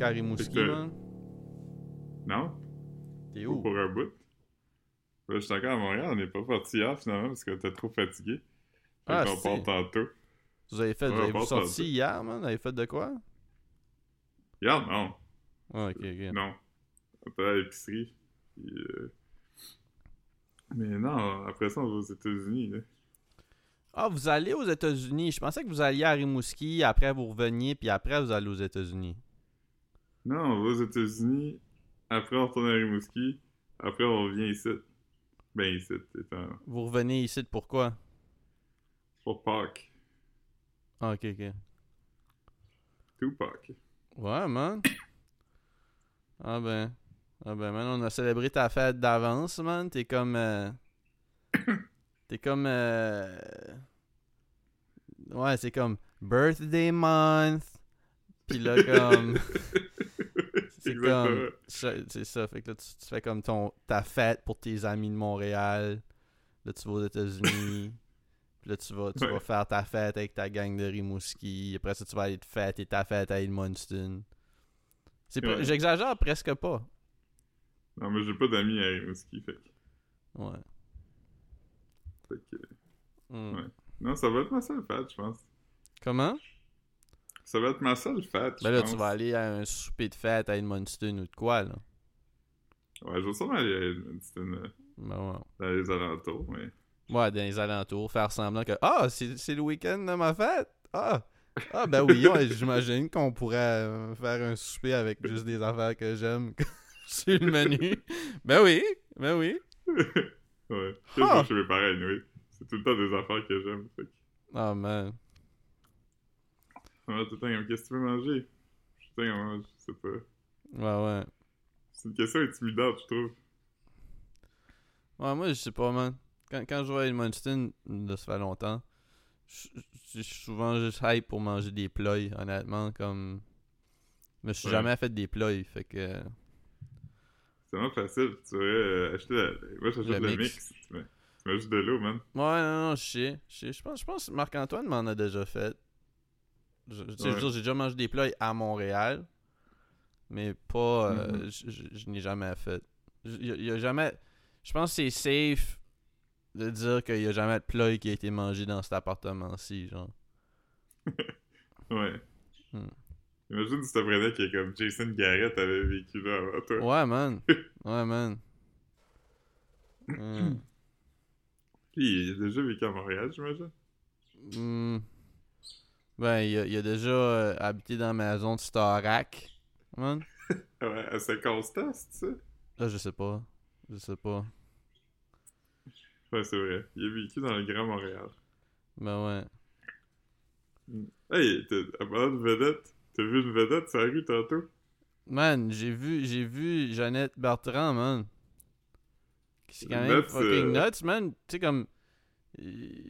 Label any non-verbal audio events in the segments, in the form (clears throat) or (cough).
Rimouski, man? Non? T'es où? pour un bout. Je suis encore à Montréal, on n'est pas parti hier finalement parce que t'es trop fatigué. Fait Ah, c'est- part tantôt. Vous avez fait, Ouais, vous avez on sorti hier, man? Vous avez fait de quoi? Hier, non. Ah, ok, ok. Non. On était à l'épicerie. euh, Mais non, après ça, on va aux États-Unis. Ah, vous allez aux États-Unis. Je pensais que vous alliez à Rimouski, après vous reveniez, puis après vous allez aux États-Unis. Non, on va aux États-Unis. Après, on retourne à Rimouski. Après, on revient ici. Ben, ici, étant Vous revenez ici, pourquoi? pour Pâques. Ah, ok, ok. Tout Pâques. Ouais, man. Ah ben. Ah ben, man, on a célébré ta fête d'avance, man. T'es comme. euh, (coughs) T'es comme. euh, Ouais, c'est comme birthday month. Puis là, comme. (laughs) C'est comme. ça- C'est ça. Fait que là, tu, tu fais comme ton, ta fête pour tes amis de Montréal. Là, tu vas aux États-Unis. (laughs) Puis là, tu vas, tu Ouais. vas faire ta fête avec ta gang de Rimouski. Après ça, tu vas aller te fêter ta fête à Edmundston. Ouais. J'exagère presque pas. Non, mais j'ai pas d'amis à Rimouski, fait que... Ouais. fait que- Hmm. Ouais. Non, ça va être ma seule fête, je pense. Comment? Ça va être ma seule fête, Ben là, pense. tu vas aller à un souper de fête à Edmundston ou de quoi, là? Ouais, je vais sûrement aller à Edmundston, euh, Ben ouais. dans les alentours, mais... Ouais, dans les alentours, faire semblant que Ah, c'est c'est le week-end de ma fête! Ah! Ah, ben oui, ouais, j'imagine qu'on pourrait euh, faire un souper avec juste des affaires que j'aime (laughs) sur le menu. Ben oui, ben oui. ouais. Je Ah! chez mes parents, anyway. C'est tout le temps des affaires que j'aime. Ah, man. Tout le temps, qu'est-ce que tu veux manger? Je je sais pas. Ouais, ouais. C'est une question intimidante, je trouve. Ouais, moi, je sais pas, man. Quand, quand je vais à Edmundston, là, ça fait longtemps, je je- je suis souvent juste hype pour manger des plats, honnêtement, comme... Mais je suis Ouais. jamais fait des plats, fait que... C'est vraiment facile. Tu euh, acheter la... Moi, j'achète Le le, mix. mix. Tu mets... juste de l'eau, man. Ouais, non, non, je sais. Je sais. Je pense, je pense que Marc-Antoine m'en a déjà fait. Je, je Ouais. j'ai déjà mangé des plats à Montréal, mais pas. euh, Mhm. je n'ai jamais fait. Il y, a- y jamais. Je pense que c'est safe de dire qu'il y a jamais de plat qui a été mangé dans cet appartement-ci, genre. (laughs) Ouais. Hmm. Imagine si t'apprenais que comme Jason Garrett avait vécu là avant toi. Ouais, man. (laughs) Ouais, man. Hmm. Puis il a déjà vécu à Montréal, j'imagine? Hmm. Ben, il a, il a déjà euh, habité dans ma maison de Starac, man. (laughs) Ouais, à Saint-Constant, c'est ça? Là, je sais pas. Je sais pas. Ouais, c'est vrai. Il a vécu dans le Grand Montréal. Ben ouais. Hey, t'as- à parlant de vedette, t'as vu une vedette sur la rue tantôt? Man, j'ai vu, j'ai vu Jeannette Bertrand, man. C'est quand même Nuts, fucking euh, nuts, man. Tu sais, comme.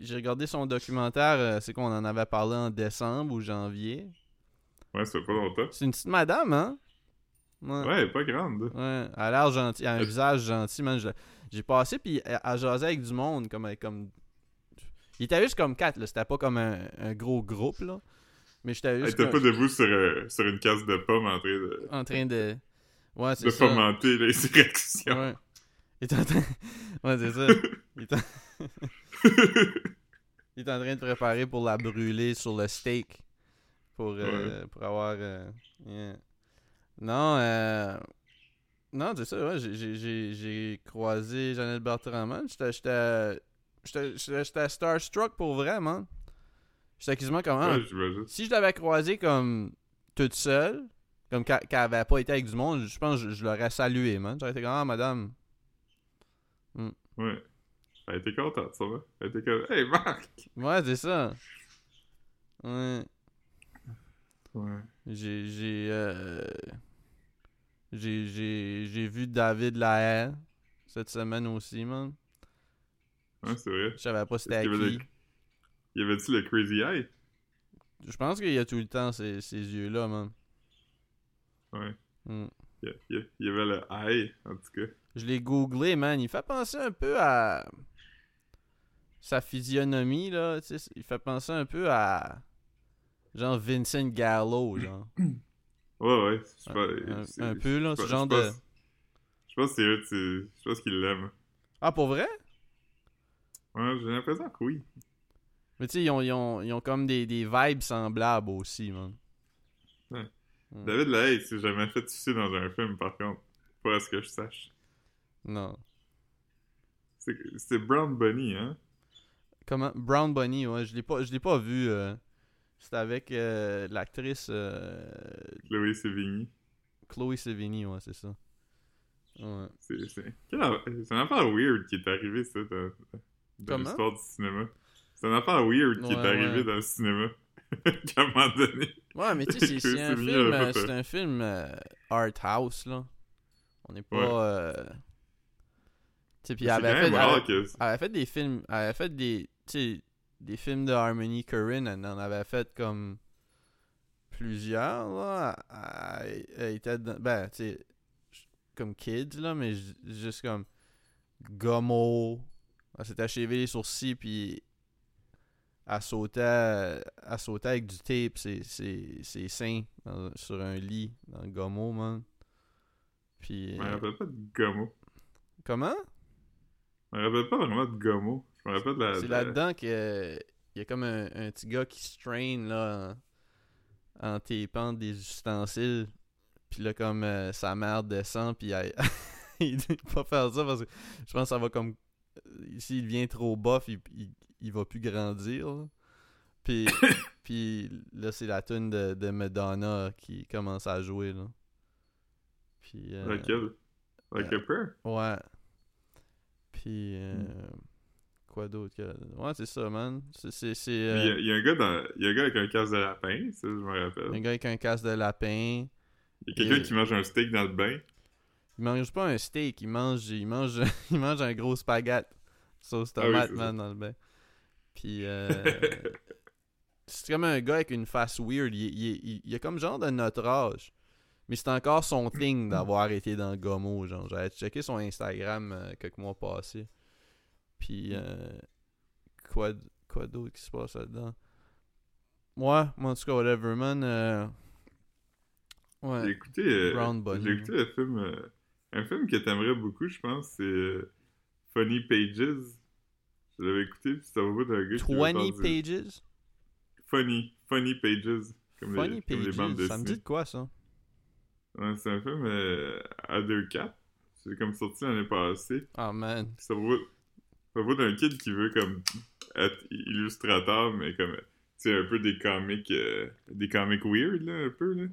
J'ai regardé son documentaire, euh, c'est qu'on en avait parlé en décembre ou janvier. Ouais, ça fait pas longtemps. C'est une petite madame, hein? Ouais. Ouais, elle est pas grande. Ouais, elle a l'air gentille, elle a un visage gentil, man. J'ai passé, puis elle, elle jasait avec du monde, comme. comme... Il était juste comme quatre, là. C'était pas comme un, un gros groupe, là. Mais j'étais Elle juste était comme- pas debout sur, euh, sur une casse de pommes en train de, en train de. Ouais, c'est de ça. fomenter. (laughs) Ouais. Il est en train. (laughs) Ouais, c'est ça. Il en... (laughs) (laughs) Il est en train de préparer pour la brûler sur le steak. Pour, euh, pour avoir. euh, yeah. Non, euh. Non, c'est ça, ouais. j'ai- croisé Jeannette Bertrand, man. J'étais. Starstruck pour vrai, man. J'étais quasiment comme. ah, Ouais, si je l'avais croisée comme toute seule, comme qu'elle qu'elle avait pas été avec du monde, je pense que je, je l'aurais salué, man. J'aurais été comme, ah, madame. Ouais. Elle était contente, ça va. Elle était comme, hey Marc! Ouais, c'est ça. Ouais. Ouais. J'ai. J'ai. euh, J'ai. J'ai j'ai vu David Lahaye cette semaine aussi, man. Ouais, c'est vrai. Je savais pas c'était à qui. le- Y avait-tu le Crazy Eye? Je pense qu'il y a tout le temps ces, ces yeux-là, man. Ouais. Mm. Il il il y avait le Eye, en tout cas. Je l'ai googlé, man. Il fait penser un peu à. Sa physionomie, là. Tu sais, il fait penser un peu à. Genre Vincent Gallo, genre. (clears throat) Ouais, ouais. Un, peu, là, ce genre je de... Je pense que c'est je pense qu'ils l'aiment. Ah, pour vrai? Ouais, j'ai l'impression que oui. Mais tu sais, ils ont, ils, ont, ils ont comme des, des vibes semblables aussi, man. Ouais. Mm. David Lahaye s'est jamais fait sucer dans un film, par contre. Pas à ce que je sache. Non. C'est Brown Bunny, hein? Comment? Brown Bunny, ouais, je l'ai pas, je l'ai pas vu. euh, C'était avec euh, l'actrice euh, Chloé Sevigny. Chloé Sevigny, ouais, c'est ça. Ouais. C'est une affaire weird qui est arrivée, ça, dans, dans l'histoire du cinéma. C'est une affaire weird qui Ouais, est arrivée ouais. dans le cinéma. (laughs) qu'à un moment donné. Ouais, mais tu sais, c'est- un film, c'est un film euh, art house, là. On n'est pas... Ouais. euh, Tu sais, puis elle avait fait... elle avait- que... Elle avait fait des films, elle avait fait des, sais, des films de Harmony Korine, elle en avait fait comme plusieurs, là. Elle, était dans- ben, tu sais, comme kids, là, mais ju- juste comme Gummo. Elle s'était achevé les sourcils, puis elle sautait, elle sautait avec du tape, ses, ses, ses seins dans- sur un lit dans Gummo, man. Puis, Je me euh, rappelle pas de Gomo. comment? Je me rappelle pas vraiment de Gomo. Je me rappelle de la... C'est la- là-dedans qu'il y a comme un, un petit gars qui strain là en, en tapant des ustensiles. Puis là, comme euh, sa mère descend, puis elle- (laughs) il dit pas faire ça parce que je pense que ça va comme. euh, S'il devient trop buff, il, il, il va plus grandir. là. Puis, (coughs) puis là, c'est la tune de, de Madonna qui commence à jouer. Là. Puis. euh, Laquelle? Like a Prayer? Ouais. Puis. euh, Hmm. Quoi d'autre que. Ouais, c'est ça, man. C'est. Il euh, a, il y a un gars dans... y a un gars avec un casque de lapin, ça, je me rappelle. un gars avec un casque de lapin. Il y a quelqu'un qui mange un steak dans le bain. Il mange pas un steak, il mange. Il mange, (laughs) il mange un gros spaghette. Sauce Ah oui, tomate, man, dans le bain. Puis. Euh, c'est comme un gars avec une face weird. Il, il, il, il a comme genre de notre âge. Mais c'est encore son thing d'avoir été dans Gomo, genre. J'avais checké son Instagram euh, quelques mois passés. Puis, euh, quoi, quoi d'autre qui se passe là-dedans? Ouais, moi, en tout cas, whatever, man. euh, J'ai Ouais. écouté, euh, j'ai écouté le film, euh, un film que t'aimerais beaucoup, je pense, c'est euh, Funny Pages. Je l'avais écouté, puis c'était au bout d'un gars qui 20 veut faire du- pages? Funny, Funny Pages. Comme, Funny les, comme les bandes pages. Ça me dit de quoi, ça? Ouais, c'est un film à deux cap. C'est comme sorti l'année passée. Ah, man. C'est au c'est bout d'un kid qui veut comme être illustrateur, mais comme, sais, un peu des comics, euh, des comics weird, là, un peu, là.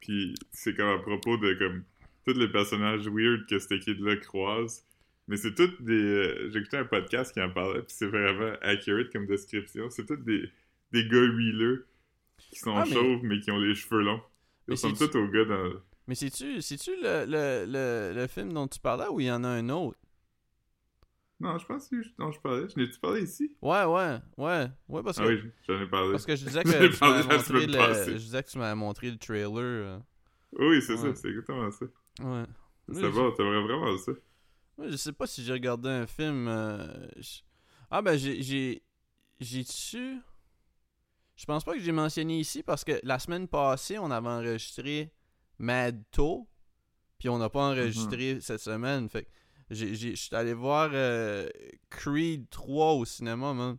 Puis c'est comme à propos de, comme, tous les personnages weird que ce kid-là croise. Mais c'est toutes des... euh, J'ai écouté un podcast qui en parlait, puis c'est vraiment accurate comme description. C'est tous des, des gars huileux qui sont Ah, mais- chauves, mais qui ont les cheveux longs. Ils ressemblent tous aux gars dans... Mais c'est-tu le, le, le, le film dont tu parlais ou il y en a un autre? Non, je pense que je, non, je parlais. Je n'ai-tu parlé ici? Ouais, ouais, ouais. Ouais, parce que, Ah oui, j'en ai parlé. parce que je disais (laughs) que tu parlé montré le, je disais que tu m'avais montré le trailer. euh, Oui, c'est Ouais. ça, c'est exactement ça. Ouais. C'est Oui, bon, t'aimerais vraiment ça. Ouais, je sais pas si j'ai regardé un film. euh, Ah ben j'ai j'ai j'ai su. Je pense pas que j'ai mentionné ici parce que la semaine passée on avait enregistré Mad To, puis on n'a pas enregistré cette semaine. Fait que je suis allé voir euh, Creed 3 au cinéma, man.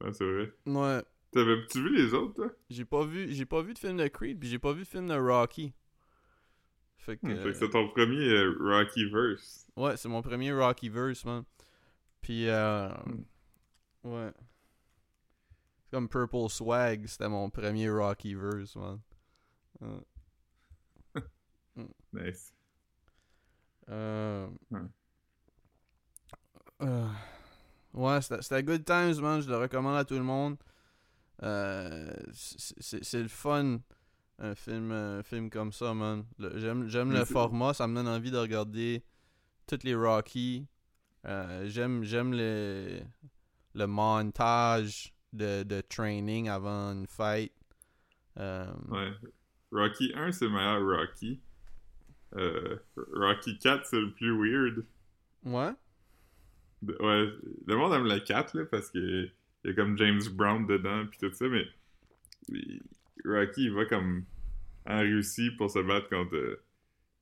Ouais, c'est vrai. Ouais, T'avais-tu vu les autres, toi? j'ai pas vu j'ai pas vu de film de Creed, puis j'ai pas vu de film de Rocky. Fait que, Hmm, Fait que c'est ton premier euh, Rocky Verse. Ouais, c'est mon premier Rocky verse, man. Puis, euh, Hmm. ouais. C'est comme Purple Swag, c'était mon premier Rocky verse, man. Ouais. (laughs) Nice. Euh, Ouais. euh, ouais, c'était good times, man. Je le recommande à tout le monde. Euh, c'est- le fun, un film, un film comme ça, man. J'aime le format, ça me donne envie de regarder toutes les Rocky. Euh, j'aime j'aime le, le montage de, de training avant une fight. Euh, Ouais. Rocky 1, c'est le meilleur Rocky. Euh, Rocky 4, c'est le plus weird. ouais. Ouais, le monde aime le 4, là, parce que il y a comme James Brown dedans, pis tout ça, mais Rocky, il va comme en Russie pour se battre contre euh,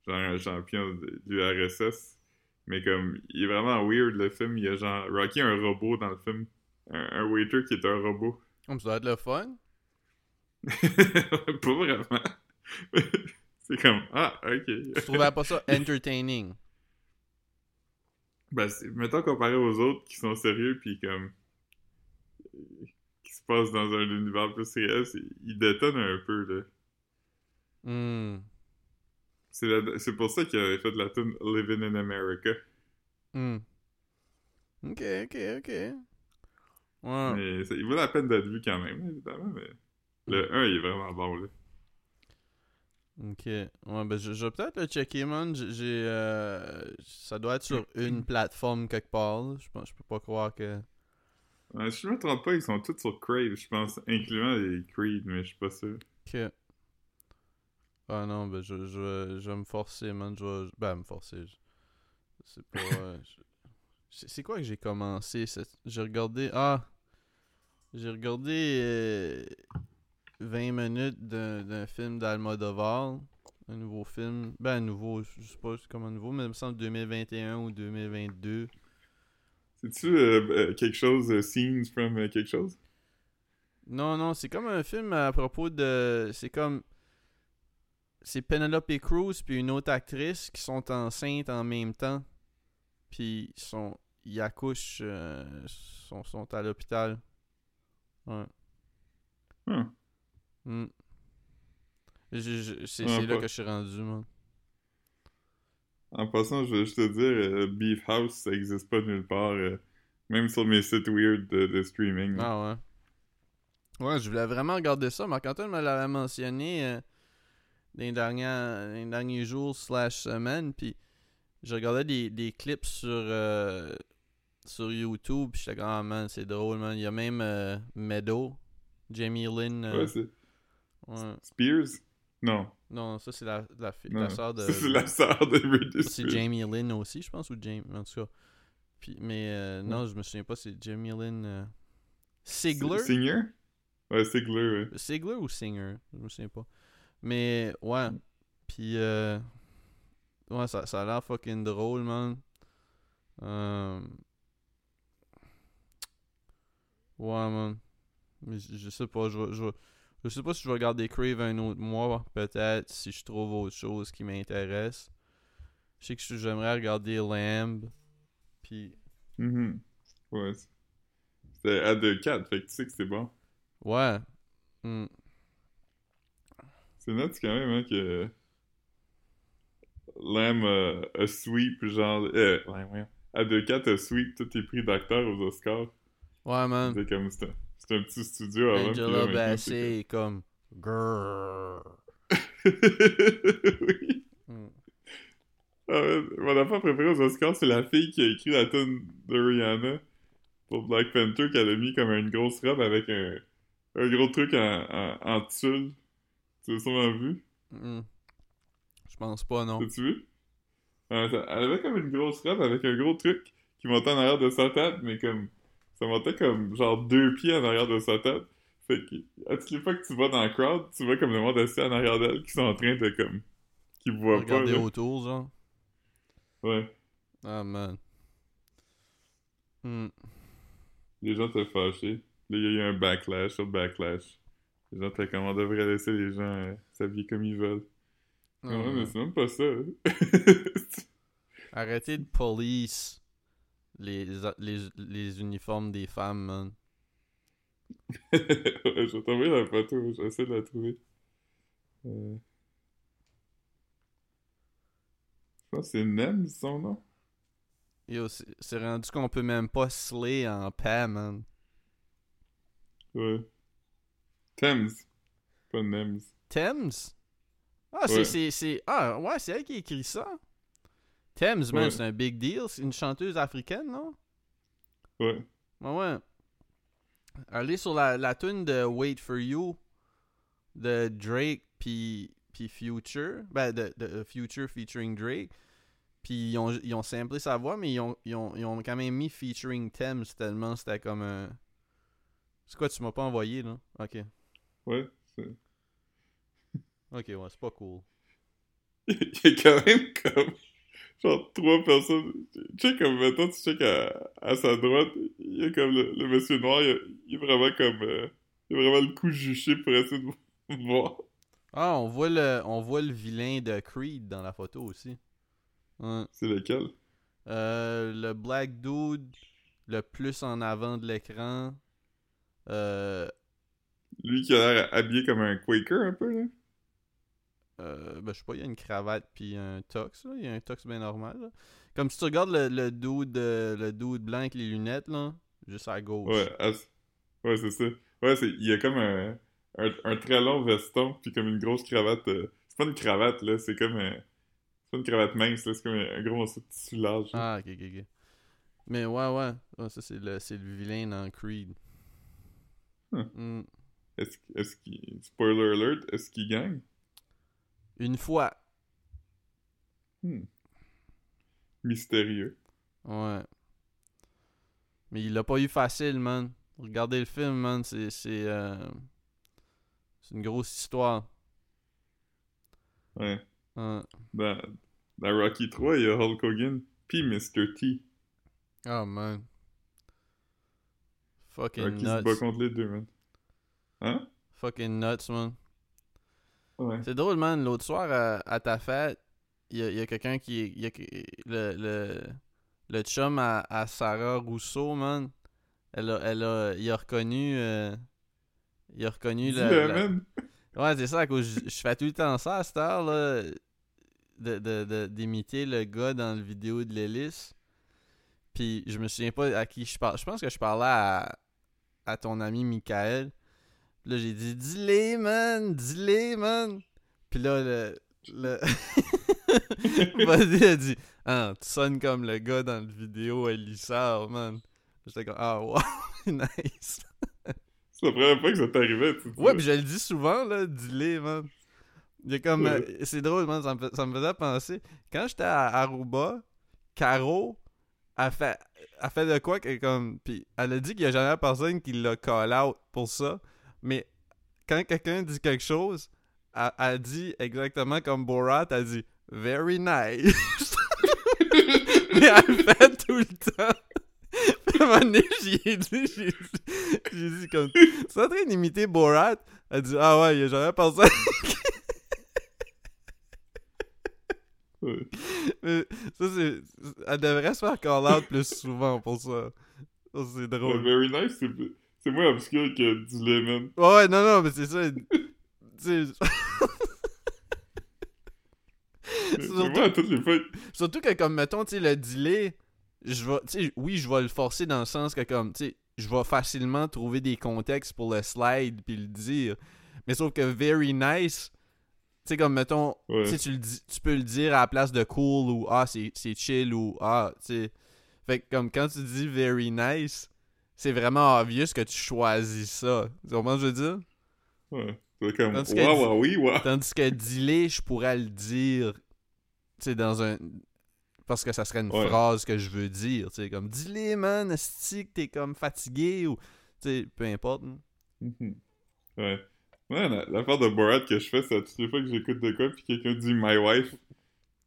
genre un champion de- du RSS. Mais comme, il est vraiment weird le film. Il y a genre Rocky un robot dans le film. Un, un waiter qui est un robot. Comme ça doit être le fun. (laughs) pas vraiment. (laughs) (laughs) c'est comme, ah, ok. Tu trouvais pas ça entertaining? Ben, mettons comparé aux autres qui sont sérieux puis comme euh, qui se passent dans un univers plus réel, c'est- ils détonnent un peu là. Hmm. C'est la- c'est pour ça qu'il avait fait la tune Living in America. Hmm. Ok, ok, ok. Ouais. Mais ça- il vaut la peine d'être vu quand même, évidemment, mais le 1 il est vraiment bon là. Ok. Ouais, ben je, je vais peut-être le checker, man. J'ai. euh, ça doit être sur une plateforme quelque part. Je, pense, je peux pas croire que. Si je me trompe pas, ils sont tous sur Crave, je pense, incluant les Creed, mais je suis pas sûr. que. Ah non, ben je, je, vais- je vais me forcer, man. Je vais. Ben, me forcer. je- C'est pas. (laughs) euh, je- c'est quoi que j'ai commencé cette- J'ai regardé. Ah! J'ai regardé euh, 20 minutes d'un film d'Almodovar. Un nouveau film. Ben, un nouveau, je sais pas comment nouveau, mais il me semble 2021 ou 2022. C'est-tu euh, euh, quelque chose, euh, Scenes from euh, quelque chose? Non, non, c'est comme un film à propos de. C'est comme. C'est Penelope Cruz puis une autre actrice qui sont enceintes en même temps. Puis ils sont. Ils accouchent. euh, sont, sont à l'hôpital. Ouais. Hmm. Je- C'est Ah, là pas- que je suis rendu, man. En passant, je veux juste te dire, euh, Beef House, ça existe pas nulle part, euh, même sur mes sites weird de, de streaming. Ah ouais. Ouais, je voulais vraiment regarder ça. Marc-Antoine me l'avait mentionné euh, les dans les derniers jours slash semaines. Puis je regardais des, des clips sur, sur YouTube. Puis j'étais comme, ah man, c'est drôle, man. Il y a même euh, Meadow, Jamie Lynn. Ouais, c'est ouais. Spears? Non. Non, ça c'est la, la, non. la sœur de. Ça, c'est la sœur de Britney C'est. Jamie Lynn aussi, je pense, ou Jamie. En tout cas. Puis, mais euh, non, je me souviens pas, c'est Jamie Lynn. euh, Sigler? Singer? Ouais, Sigler, ouais. Sigler ou Singer? Je me souviens pas. Mais ouais. Puis, euh, ouais, ça, ça a l'air fucking drôle, man. Euh, ouais, man. Mais je, je sais pas, je, je, je sais pas si je vais regarder Crave un autre mois, peut-être, si je trouve autre chose qui m'intéresse. Je sais que je- j'aimerais regarder Lamb. Puis, Mhm. Ouais. c'est- C'était à 2-4, fait que tu sais que c'est bon. ouais. Hmm. C'est net quand même, hein, que. Lamb euh, a sweep, genre. Euh, ouais, ouais. À 2-4 a sweep tous les prix d'acteurs aux Oscars. Ouais, man. C'est comme. C'était c'était un petit studio avant. Angela Bassett est comme. Oui. (laughs) Hmm. Ah ouais, mon affaire préférée aux Oscars, c'est la fille qui a écrit la tune de Rihanna pour Black Panther qu'elle a mis comme une grosse robe avec un, un gros truc en, en, en tulle. Tu l'as sûrement vu? Hmm. Je pense pas, non. T'as-tu vu? Elle avait comme une grosse robe avec un gros truc qui montait en arrière de sa tête, mais comme. Ça montait comme genre deux pieds en arrière de sa tête. Fait que, à toutes les fois que tu vas dans le crowd, tu vois comme le monde assis en arrière d'elle qui sont en train de comme. qui voient pas. Regarder autour, genre. Ouais. Ah, man. Hmm. Les gens étaient fâchés. Là, il y a eu un backlash sur backlash. Les gens étaient comme on devrait laisser les gens euh, s'habiller comme ils veulent. Ah, Ouais, mais c'est même pas ça. (laughs) Arrêtez de police les, les, les uniformes des femmes, man. Je vais t'envoyer la photo, j'essaie de la trouver. Euh... Je pense que c'est Nem son nom. Yo, c'est rendu qu'on peut même pas slay en paix, man. Ouais. Thames. Pas Nems. Thames? Ah, c'est- Ouais. c'est. c'est- Ah, ouais, c'est elle qui écrit ça. Thames, man, Ouais. c'est un big deal. C'est une chanteuse africaine, non? Ouais. Ouais, ouais. Allez sur la, la tune de Wait For You de Drake puis puis Future. Ben, de, de euh, Future featuring Drake. Puis ils ont, ils ont samplé sa voix, mais ils ont, ils ont, ils ont quand même mis featuring Thames tellement c'était comme un. C'est quoi, tu m'as pas envoyé, là? Ok. Ouais. c'est- Ok, ouais, c'est pas cool. (laughs) il a quand même comme genre trois personnes. Tu sais, comme maintenant, tu sais qu'à à sa droite, il y a comme le, le monsieur noir, il, y a- il est vraiment comme. euh, il a vraiment le coup juché pour essayer de (laughs) voir. Ah, on voit le, on voit le vilain de Creed dans la photo aussi. C'est lequel? Euh, le black dude, le plus en avant de l'écran. Euh, Lui qui a l'air habillé comme un Quaker un peu, là. Euh, ben, je sais pas, il y a une cravate puis un tox, là. Il y a un tox bien normal, là. Comme si tu regardes le, le dude, euh, le dude blanc avec les lunettes, là. Juste à gauche. Ouais, à- ouais c'est ça. Ouais, c'est... il y a comme un, un, un très long veston, puis comme une grosse cravate. euh, C'est pas une cravate, là, c'est comme un... C'est pas une cravate mince, là, c'est comme un, gros morceau de tissu large. là. Ah, ok, ok, ok. Mais ouais, ouais. Ouais, ça, c'est le, c'est le vilain dans Creed. Hmm. Est-ce, est-ce qu'il... Spoiler alert, est-ce qu'il gagne? Une fois. Mystérieux. Ouais. Mais il l'a pas eu facile, man. Regardez le film, man. C'est. C'est euh, c'est une grosse histoire. Ouais. Ouais. Dans, dans Rocky 3, il y a Hulk Hogan, puis Mr. T. Oh, man. Fucking Rocky se bat nuts. contre les deux, man. Hein? Fucking nuts, man. Ouais. C'est drôle, man. L'autre soir, à, à ta fête, il y a, quelqu'un qui. y a le, le, le chum à, à Sarah Rousseau, man. Elle a, elle a, il a reconnu. euh, il a reconnu le. La- man. Ouais, c'est ça, à cause je, je fais tout le temps ça à cette heure-là. De, de, de- d'imiter le gars dans le vidéo de l'hélice. Puis je me souviens pas à qui je parle. Je pense que je parlais à, à ton ami Michael. Là, j'ai dit Dis-les, man! Dis-les, man! Puis là, le. le... (laughs) Buddy a dit Ah, tu sonnes comme le gars dans le vidéo Elissard, man. J'étais comme Ah, wow, (laughs) nice. C'est la première fois que ça t'arrivait, tu. Ouais, pis je le dis souvent, là, dis-les, man. Il y a comme. Ouais. euh, c'est drôle, man, ça me, ça me faisait penser. Quand j'étais à Aruba, Caro a fait, a fait de quoi que comme. Pis elle a dit qu'il y a jamais personne qui l'a call out pour ça. Mais quand quelqu'un dit quelque chose, elle, elle dit exactement comme Borat, elle dit Very nice. (laughs) Mais elle le fait tout le temps. (laughs) À un moment donné, j'y ai dit, j'ai dit, dit comme. Es en train d'imiter Borat? Elle dit Ah ouais, personne. Ouais. (laughs) Mais ça, c'est. Elle devrait se faire call out plus souvent pour ça. Ça, c'est drôle. Very nice, c'est, c'est moins obscur que dis-le, man. Ouais, ouais, non, non, mais c'est ça. (laughs) Mais Surtout- moi, à toutes les fois, Surtout que, comme, mettons, tu le delay, je vais, tu oui, je vais le forcer dans le sens que, comme, tu sais, je vais facilement trouver des contextes pour le slide puis le dire. Mais sauf que very nice, tu sais, comme, mettons, Ouais. tu le dis- tu peux le dire à la place de cool ou ah, c'est c'est chill ou ah, tu sais. Fait que, comme, quand tu dis very nice, c'est vraiment obvious que tu choisis ça. Tu comprends ce que je veux dire? ouais. C'est comme, Tandis waouh, oui. Tandis que delay, je pourrais le dire, tu sais, dans un... Parce que ça serait une Ouais. phrase que je veux dire, tu sais, comme « Dis-les, man, esti que t'es comme fatigué » ou... Tu sais, peu importe. hein. Mhm. Ouais. Ouais, la- l'affaire de Borat que je fais, c'est à toutes les fois que j'écoute de quoi, puis quelqu'un dit My wife,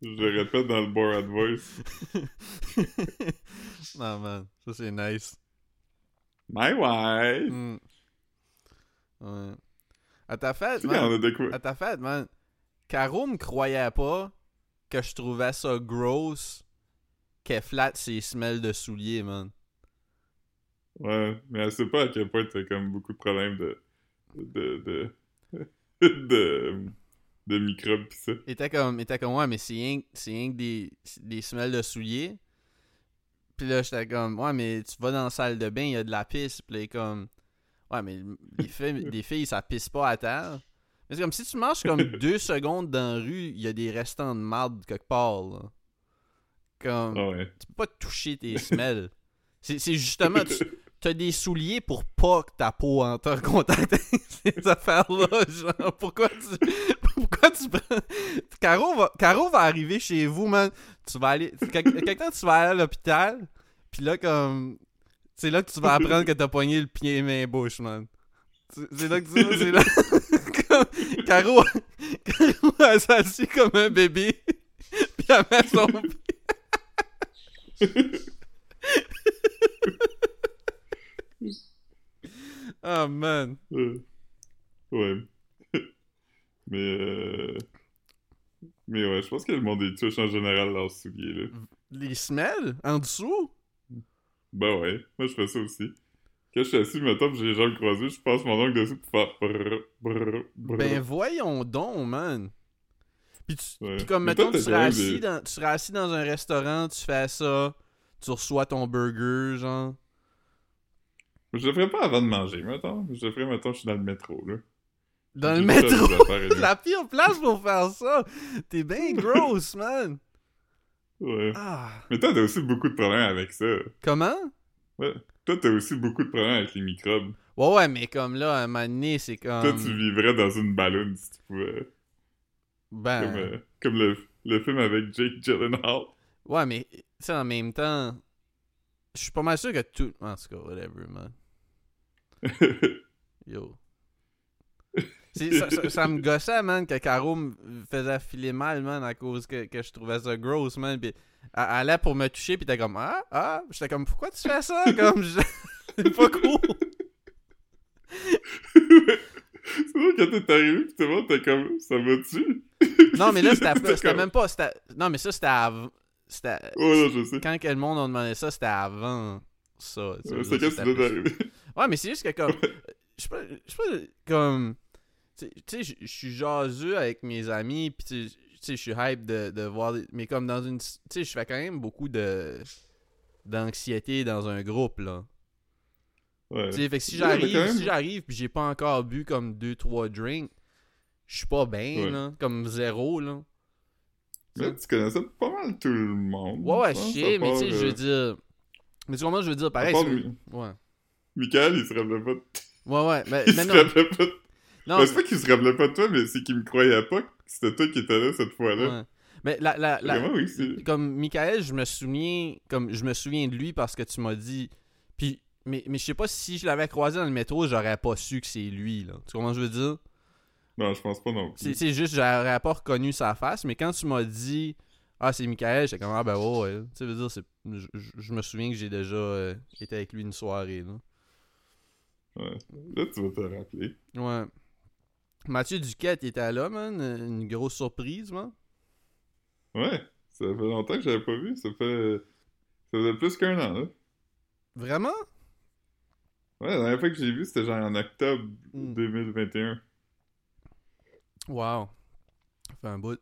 je le répète dans le Borat voice. (laughs) non, man, ça c'est nice. My wife! Mm. Ouais. À ta fête, man, à ta fête, man, Caro me croyait pas que je trouvais ça gross qu'elle flatte ses semelles de souliers, man. Ouais, mais elle sait pas à quel point t'as comme beaucoup de problèmes de. de. de. (laughs) de, de microbes pis ça. Il était comme, il était comme ouais, mais c'est rien que des, des semelles de souliers. Puis là, j'étais comme, ouais, mais tu vas dans la salle de bain, il y a de la pisse. Puis là, comme, ouais, mais les filles, (laughs) les filles ça pisse pas à terre. Mais c'est comme si tu marches comme (laughs) deux secondes dans la rue, il y a des restants de marde quelque part. Là. Comme, Ah ouais. tu peux pas toucher tes semelles. C'est c'est justement, tu as des souliers pour pas que ta peau entre en contact avec (laughs) ces affaires-là. Genre, pourquoi tu, (laughs) pourquoi tu. Caro va, Caro va arriver chez vous, man. Tu vas aller. quel- Quelqu'un, tu vas aller à l'hôpital, puis là, comme. C'est là que tu vas apprendre que t'as poigné le pied main bouche, man. C'est là que tu. C'est là. (laughs) Caro, Caro elle s'assit comme un bébé. Puis elle met son Oh man. Euh, ouais. (laughs) mais euh... Mais ouais, je pense que le monde des touches en général leurs souliers, là. Les semelles? En dessous? Ben ouais, moi je fais ça aussi. Quand je suis assis, mettons, j'ai les jambes croisées, je passe mon ongle dessus pour faire brrr, brrr, brrr. Ben voyons donc, man. Puis, tu, Ouais. puis comme, Mais mettons, toi, tu serais, assis des- dans, tu serais assis dans un restaurant, tu fais ça, tu reçois ton burger, genre. Je le ferais pas avant de manger, mettons. Je le ferais, mettons, je suis dans le métro, là. Dans le métro! (laughs) La pire place pour faire ça! T'es bien (laughs) gross, man! Ouais. Ah! Mais toi, t'as aussi beaucoup de problèmes avec ça. Comment? Toi, t'as aussi beaucoup de problèmes avec les microbes. Ouais, ouais, mais comme là, à un moment donné, c'est comme. Toi, tu vivrais dans une ballonne si tu pouvais. Ben. Comme, euh, comme le, le film avec Jake Gyllenhaal. Ouais, mais, tu sais, en même temps. Je suis pas mal sûr que tout. En tout cas, whatever, man. (laughs) Yo. Ça, ça- ça me gossait, man, que Caro me faisait filer mal, man, à cause que, que je trouvais ça gross, man. Puis elle allait pour me toucher, puis t'es comme, ah, ah. J'étais comme, pourquoi tu fais ça? Comme, je- (laughs) c'est pas cool. (laughs) C'est vrai, quand t'es arrivé, pis tout le monde t'es comme, ça va-tu? Non, mais là, c'était comme- même pas. Non, mais ça, c'était avant. C'était. Ouais, non, je sais. Quand le monde a demandé ça, c'était avant ça. Ouais, C'est quand tu d'arriver. Ouais, mais c'est juste que comme. (laughs) Je sais pas, je sais pas, comme. Tu sais- je- suis jaseux avec mes amis, pis tu sais, je suis hype de, de voir. des- Mais comme dans une. Tu sais, je fais quand même beaucoup de. d'anxiété dans un groupe, là. Ouais. Tu sais, fait que si j'arrive, si j'arrive, pis j'ai pas encore bu comme 2-3 drinks, je suis pas bien, Ouais. là. Comme zéro, là. Mais tu connaissais pas mal tout le monde. Ouais, ouais, à mais tu sais, je veux euh, dire. Mais tu comprends, je veux dire, pareil. Ouais. Michael, il se rappelait pas de... Ouais, ouais, (laughs) mais, Il mais se non. rappelait pas de... non c'est pas qu'il se rappelait pas de toi, mais c'est qu'il me croyait pas que c'était toi qui étais là cette fois-là. ouais. Mais la, la, la- Vraiment, oui, comme Michael, je me souviens comme je me souviens de lui parce que tu m'as dit puis mais, mais je sais pas si je l'avais croisé dans le métro, j'aurais pas su que c'est lui là. Tu comprends je veux dire? Non, je pense pas non C'est plus. c'est juste j'aurais pas reconnu sa face, mais quand tu m'as dit ah c'est Michael, j'étais comme ah ben ouais, ouais. Tu sais veux dire je, me souviens que j'ai déjà euh, été avec lui une soirée là. Ouais. Là, tu vas te rappeler. Ouais. Mathieu Duquette il était là, man, une grosse surprise, man. Ouais, ça fait longtemps que j'avais pas vu. Ça fait... Ça faisait plus qu'un an, là. Vraiment? Ouais, la dernière fois que j'ai vu, c'était genre en octobre Mm. 2021. Wow. Ça fait un bout.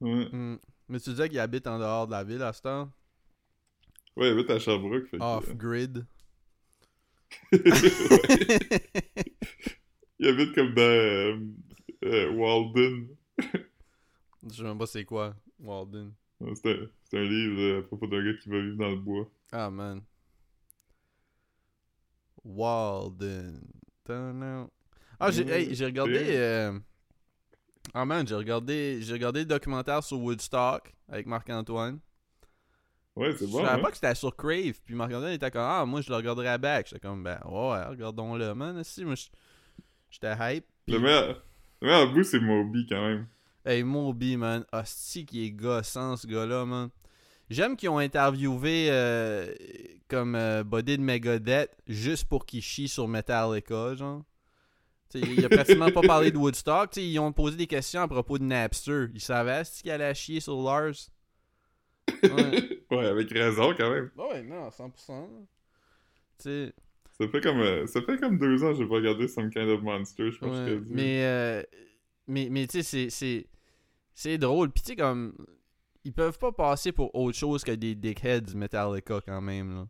Ouais. Hmm. Mais tu disais qu'il habite en dehors de la ville à ce temps? Ouais, il habite à Sherbrooke. Que, Off-grid. (laughs) il habite comme dans euh, euh, Walden. (laughs) Je sais même pas c'est quoi, Walden. C'est un, un livre euh, à propos d'un gars qui va vivre dans le bois. Ah, man. Walden. Tadam. Ah, j'ai hey, j'ai regardé... Euh, Ah, man, j'ai regardé, j'ai regardé le documentaire sur Woodstock avec Marc-Antoine. Ouais, c'est Je bon. savais hein? pas que c'était sur Crave. Puis Marc-Antoine était comme, ah, moi, je le regarderais back. J'étais comme, ben, ouais, regardons-le, man. Si, moi, je- j'étais hype. Le meilleur, le meilleur bout, c'est Moby quand même. Hey, Moby, man. Hostie qui est gossant, ce gars-là, man. J'aime qu'ils ont interviewé euh, comme euh, Body de Megadeth juste pour qu'il chie sur Metallica, genre. Il a pratiquement pas parlé de Woodstock. T'sais, ils ont posé des questions à propos de Napster. Ils savaient ce qu'il allait chier sur Lars? Ouais. ouais, avec raison quand même. ouais, non, 100%. T'sais, Ça fait comme, euh, ça fait comme deux ans que j'ai pas regardé Some Kind of Monster, je pense ouais, que je dit. Mais, euh, mais, mais tu sais, c'est- c'est, c'est drôle. Puis tu sais, comme, ils peuvent pas passer pour autre chose que des dickheads Metallica quand même, là.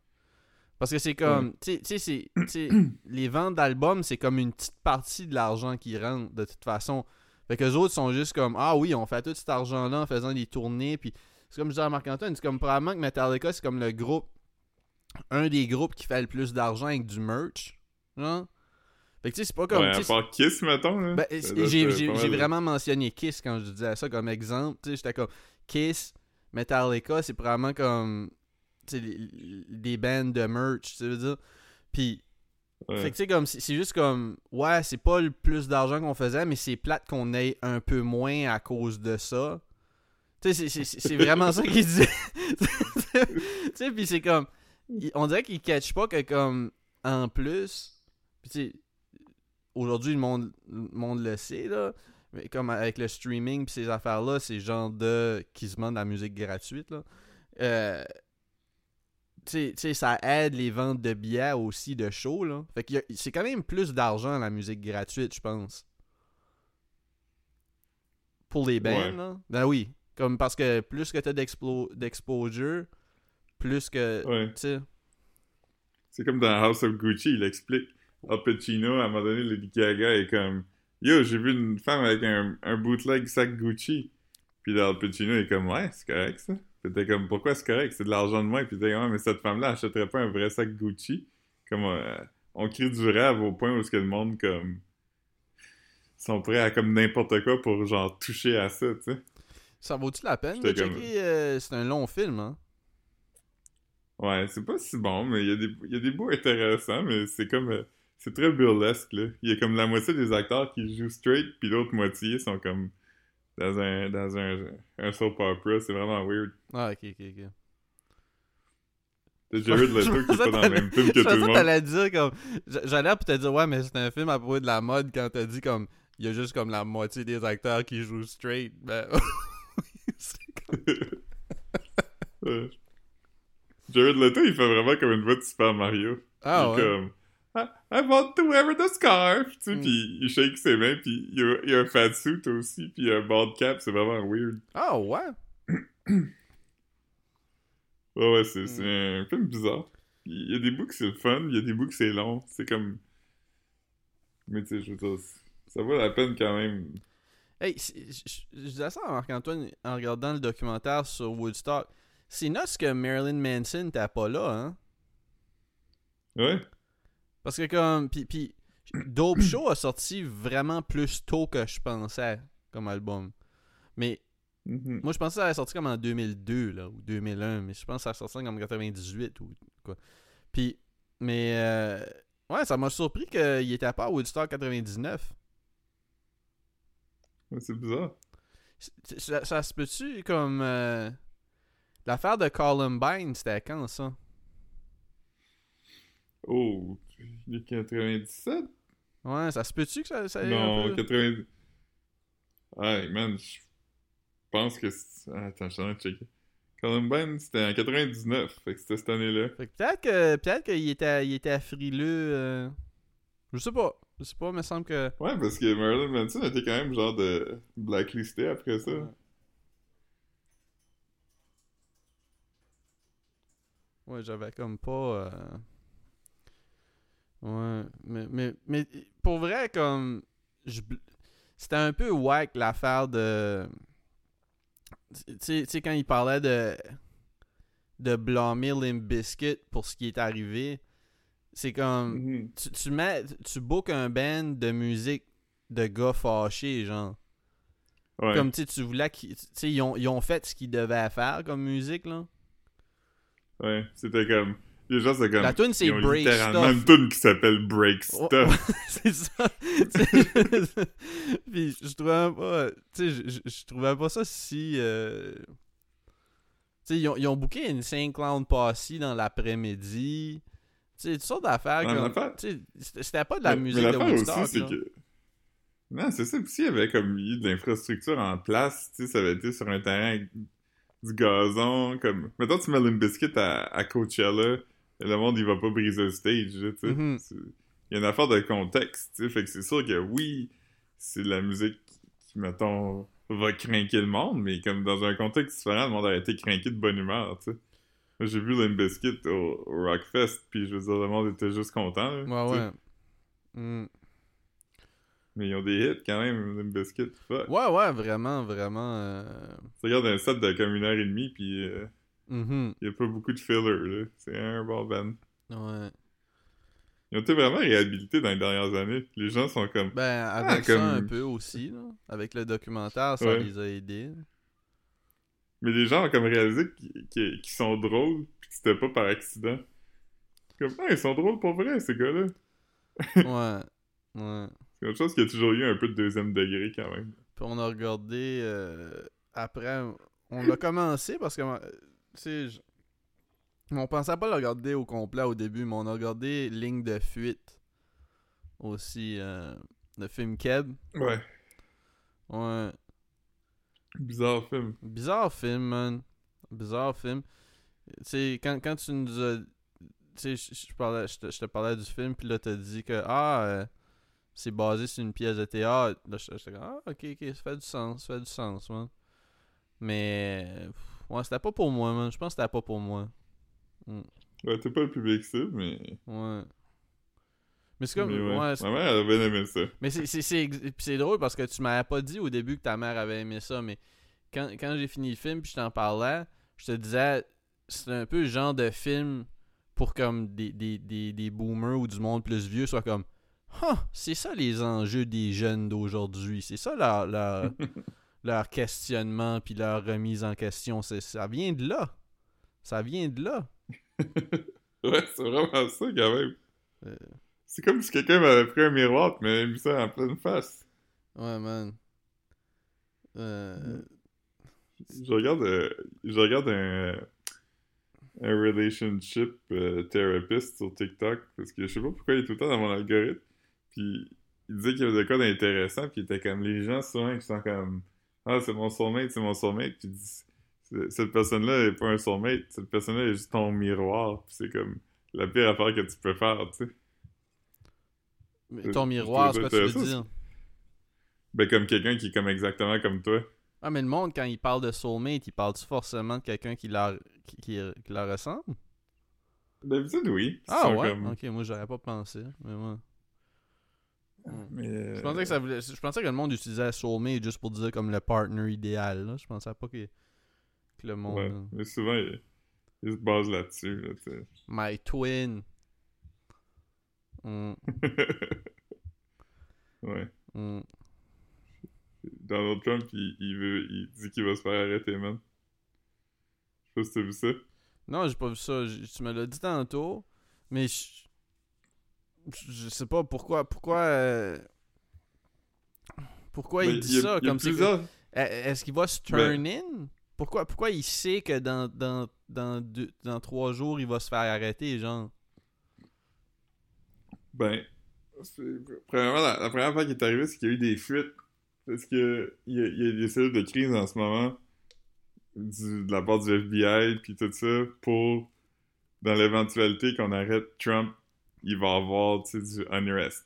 Parce que c'est comme, tu sais- (clears throat) les ventes d'albums, c'est comme une petite partie de l'argent qui rentre de toute façon. Fait que les autres sont juste comme, ah oui, on fait tout cet argent-là en faisant des tournées. Puis c'est comme je disais à Marc-Antoine, c'est comme probablement que Metallica, c'est comme le groupe, un des groupes qui fait le plus d'argent avec du merch. Genre. Fait que tu sais, c'est pas comme. ouais, part Kiss, mettons. Ben, j'ai vraiment mentionné Kiss quand je disais ça comme exemple. Tu sais, j'étais comme Kiss, Metallica, c'est probablement comme des bands de merch, tu veux dire. Puis Ouais. Fait que tu sais, comme, c'est c'est juste comme, ouais, c'est pas le plus d'argent qu'on faisait, mais c'est plate qu'on ait un peu moins à cause de ça. Tu sais, c'est- c'est- c'est vraiment ça qu'il dit. (laughs) tu sais, puis c'est comme, on dirait qu'il catch pas que, comme, en plus, tu sais, aujourd'hui, le monde, le monde le sait, là, mais comme avec le streaming pis ces affaires-là, c'est genre de, qui se demandent de la musique gratuite, là. Euh, tu sais- ça aide les ventes de billets aussi de shows, là. Fait que c'est quand même plus d'argent la musique gratuite, je pense. Pour les bands, Ouais. là. Ben oui. Comme parce que plus que t'as d'exposure, plus que. Ouais. Sais. C'est comme dans House of Gucci, il explique. Al Pacino, à un moment donné, Lady Gaga est comme Yo, j'ai vu une femme avec un, un bootleg sac Gucci. Puis Al Pacino est comme Ouais, c'est correct ça. T'es comme Pourquoi c'est correct? C'est de l'argent de moins. Puis t'es comme mais cette femme-là achèterait pas un vrai sac Gucci? Comme euh, on crie du rêve au point où ce que le monde comme sont prêts à comme n'importe quoi pour genre toucher à ça, tu sais. Ça vaut-tu la peine de comme- euh, C'est un long film, hein. Ouais, c'est pas si bon, mais il y, a des- il y a des bouts intéressants, mais c'est comme. euh, c'est très burlesque, là. Il y a comme la moitié des acteurs qui jouent straight, puis l'autre moitié sont comme. Dans un. dans un, un soap opera. C'est vraiment weird. Ah, ok, ok, ok. T'as Jared Leto qui est pas dans le même film que tout le monde? t'allais dire comme. J'allais pour te dire, ouais, mais c'est un film à propos de la mode quand t'as dit comme. Il y a juste comme la moitié des acteurs qui jouent straight. Ben. (laughs) c'est. Jared Leto, il fait vraiment comme une voix de Super Mario. Ah il est ouais? comme. I, I want to wear the scarf! Tu sais, Mm. puis il shake ses mains, puis il y a, il a un fat suit aussi, a un bald cap, c'est vraiment weird. Ah ouais? (clears throat) Ouais, ouais, c'est Hmm. un film bizarre. Il y a des bouts que c'est fun, il y a des bouts que c'est long. C'est comme. Mais tu sais, je veux dire, ça vaut la peine quand même. Hey, je disais ça à Marc-Antoine en regardant le documentaire sur Woodstock. C'est noce que Marilyn Manson t'es pas là, hein? Ouais. Parce que comme. Puis, puis Dope (clears throat) Show a sorti vraiment plus tôt que je pensais comme album. Mais Mhm. moi, je pensais que ça allait sortir comme en 2002 là, ou 2001, mais je pense que ça a sorti comme en 98 ou quoi. Puis, mais. euh, ouais, ça m'a surpris qu'il était à Woodstock 99. Ouais, c'est bizarre. Ça, ça se peut-tu comme. euh, L'affaire de Columbine, c'était quand ça? Oh, il est 97? Ouais, ça se peut-tu que ça. ça ait un Non, peu- 90. Ouais, man, je pense que. Ah, Attends, je de checker. Columbine, c'était en 99, fait que c'était cette année-là. Fait que peut-être que peut-être qu'il était, il était frileux. euh, Je sais pas. Je sais pas, mais il me semble que. Ouais, parce que Marilyn Manson était quand même genre de blacklisté après ça. Ouais. Ouais, j'avais comme pas. euh, Ouais, mais, mais, mais pour vrai, comme. je C'était un peu whack l'affaire de. Tu sais- quand il parlait de. de blâmer Limp Bizkit pour ce qui est arrivé, c'est comme. Mhm. Tu, tu mets. Tu bookes un band de musique de gars fâchés, genre. Ouais. Comme tu tu voulais qu'ils. Tu sais, ils ont, ils ont fait ce qu'ils devaient faire comme musique, là. Ouais, c'était comme. Les gens, c'est comme. La tune c'est Break littéralement Stuff. une tune qui s'appelle Break Oh, Stuff. (laughs) c'est ça. Tu- Puis je trouvais pas. Tu sais, je, trouvais pas ça si. euh, Tu sais, ils ont, ils ont booké une Saint Clown Posse dans l'après-midi. Tu sais, toutes sortes d'affaires. Tu C'était pas de la Mais- musique mais de Woodstock. aussi, c'est que. Non, c'est ça. S'il y avait comme eu de l'infrastructure en place, tu sais, ça avait été sur un terrain avec du gazon, comme. Mettons, tu mets Bizkit à, à Coachella, le monde, il va pas briser le stage, tu sais. Mhm. Il y a une affaire de contexte, tu sais. Fait que c'est sûr que oui, c'est de la musique qui, mettons, va craquer le monde, mais comme dans un contexte différent, le monde aurait été craqué de bonne humeur, tu sais. Moi, j'ai vu Limp Bizkit au, au Rockfest, puis je veux dire, le monde était juste content, là, Ouais, ouais. Mm. Mais ils ont des hits quand même, Limp Bizkit. Fuck. Ouais, ouais, vraiment, vraiment. euh, Tu regardes un set de comme une heure et demie, puis il mhm, y a pas beaucoup de filler, là. C'est un bon band. Ouais. Ils ont été vraiment réhabilités dans les dernières années. Les gens sont comme... Ben, avec comme- ça un peu aussi, là. Avec le documentaire, ça Ouais. les a aidés. Mais les gens ont comme réalisé qu'ils sont drôles, puis que c'était pas par accident. Comme, ah, ils sont drôles pour vrai, ces gars-là. (laughs) ouais. Ouais. C'est autre chose qu'il y a toujours eu un peu de deuxième degré quand même. Puis on a regardé euh, après. On l'a commencé parce que. On pensait pas le regarder au complet au début, mais on a regardé Ligne de fuite. Aussi. euh, le film Keb. Ouais. Ouais. Bizarre film. Bizarre film, man. Bizarre film. Tu sais, quand, quand tu nous as. Tu sais, je- je parlais- je te, parlais du film, puis là, t'as dit que. Ah, euh, c'est basé sur une pièce de théâtre. Là, j'étais j'étais comme. Ah, ok, ok, ça fait du sens, ça fait du sens, man. Mais. pff, Ouais, c'était pas pour moi, man. Je pense que c'était pas pour moi. Ouais, t'es pas le public cible, mais. Ouais. Mais c'est comme. mais ouais. Ma mère, elle a bien aimé ça. Mais c'est- c'est c'est ex- puis c'est drôle parce que tu m'avais pas dit au début que ta mère avait aimé ça, mais quand, quand j'ai fini le film puis je t'en parlais, je te disais c'est un peu le genre de film pour comme des, des, des, des boomers ou du monde plus vieux soit comme Ah, c'est ça les enjeux des jeunes d'aujourd'hui, c'est ça leur, (laughs) leur questionnement puis leur remise en question, ça vient de là. Ça vient de là. (laughs) Ouais, c'est vraiment ça quand même. Euh. C'est comme si quelqu'un m'avait pris un miroir m'avait mis ça en pleine face. Ouais, man. Euh, Je regarde, euh, je regarde un, un relationship euh, therapist sur TikTok parce que je sais pas pourquoi il est tout le temps dans mon algorithme. Puis il disait qu'il y avait de quoi d'intéressant. Puis il était comme les gens souvent qui sont comme Ah, c'est mon soulmate, c'est mon soulmate. Puis cette personne-là est pas un soulmate. Cette personne-là est juste ton miroir. Puis c'est comme la pire affaire que tu peux faire, tu sais. mais Euh, ton miroir, c'est quoi tu veux dire? Ben comme quelqu'un qui est comme exactement comme toi. Ah, mais le monde, quand il parle de soulmate, il parle-tu forcément de quelqu'un qui leur, qui, qui, qui leur ressemble? D'habitude, oui. Ah ouais? comme- Ok, moi j'aurais pas pensé. Mais ouais. Mais, euh, Je pensais que ça voulait. Je pensais que le monde utilisait soulmate juste pour dire comme le partner idéal. Là. Je pensais pas que, que le monde. Ouais, là. mais souvent, il, il se base là-dessus, là. My twin. Mm, (laughs) ouais. mm. Donald Trump, il, il veut, il dit qu'il va se faire arrêter, man. Je sais pas si t'as vu ça. Non, j'ai pas vu ça. J- Tu me l'as dit tantôt. Mais je. Je sais pas pourquoi. Pourquoi. euh, Pourquoi Mais il dit a- ça comme c'est- plusieurs... Eh, Est-ce qu'il va se Ben- turn in? Pourquoi, pourquoi il sait que dans, dans, dans, deux- dans trois jours, il va se faire arrêter, genre? Ben, premièrement, la, la première fois qui est arrivé, c'est qu'il y a eu des fuites. Parce que il y a, il y a des cellules de crise en ce moment du- de la part du FBI puis tout ça pour dans l'éventualité qu'on arrête Trump, il va avoir du unrest.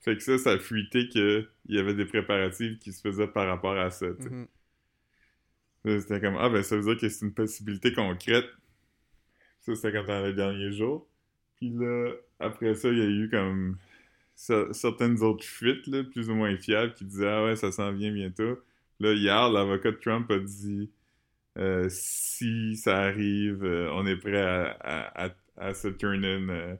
Fait que ça, ça a fuité qu'il y avait des préparatifs qui se faisaient par rapport à ça. Mhm. Là, C'était comme, ah ben ça veut dire que c'est une possibilité concrète. Ça, c'était comme dans les derniers jours. Puis là, après ça, il y a eu comme cer- certaines autres fuites, là, plus ou moins fiables, qui disaient, ah ouais, ça s'en vient bientôt. Là, hier, l'avocat de Trump a dit, euh, si ça arrive, euh, on est prêt à, à, à, à se turn in, euh,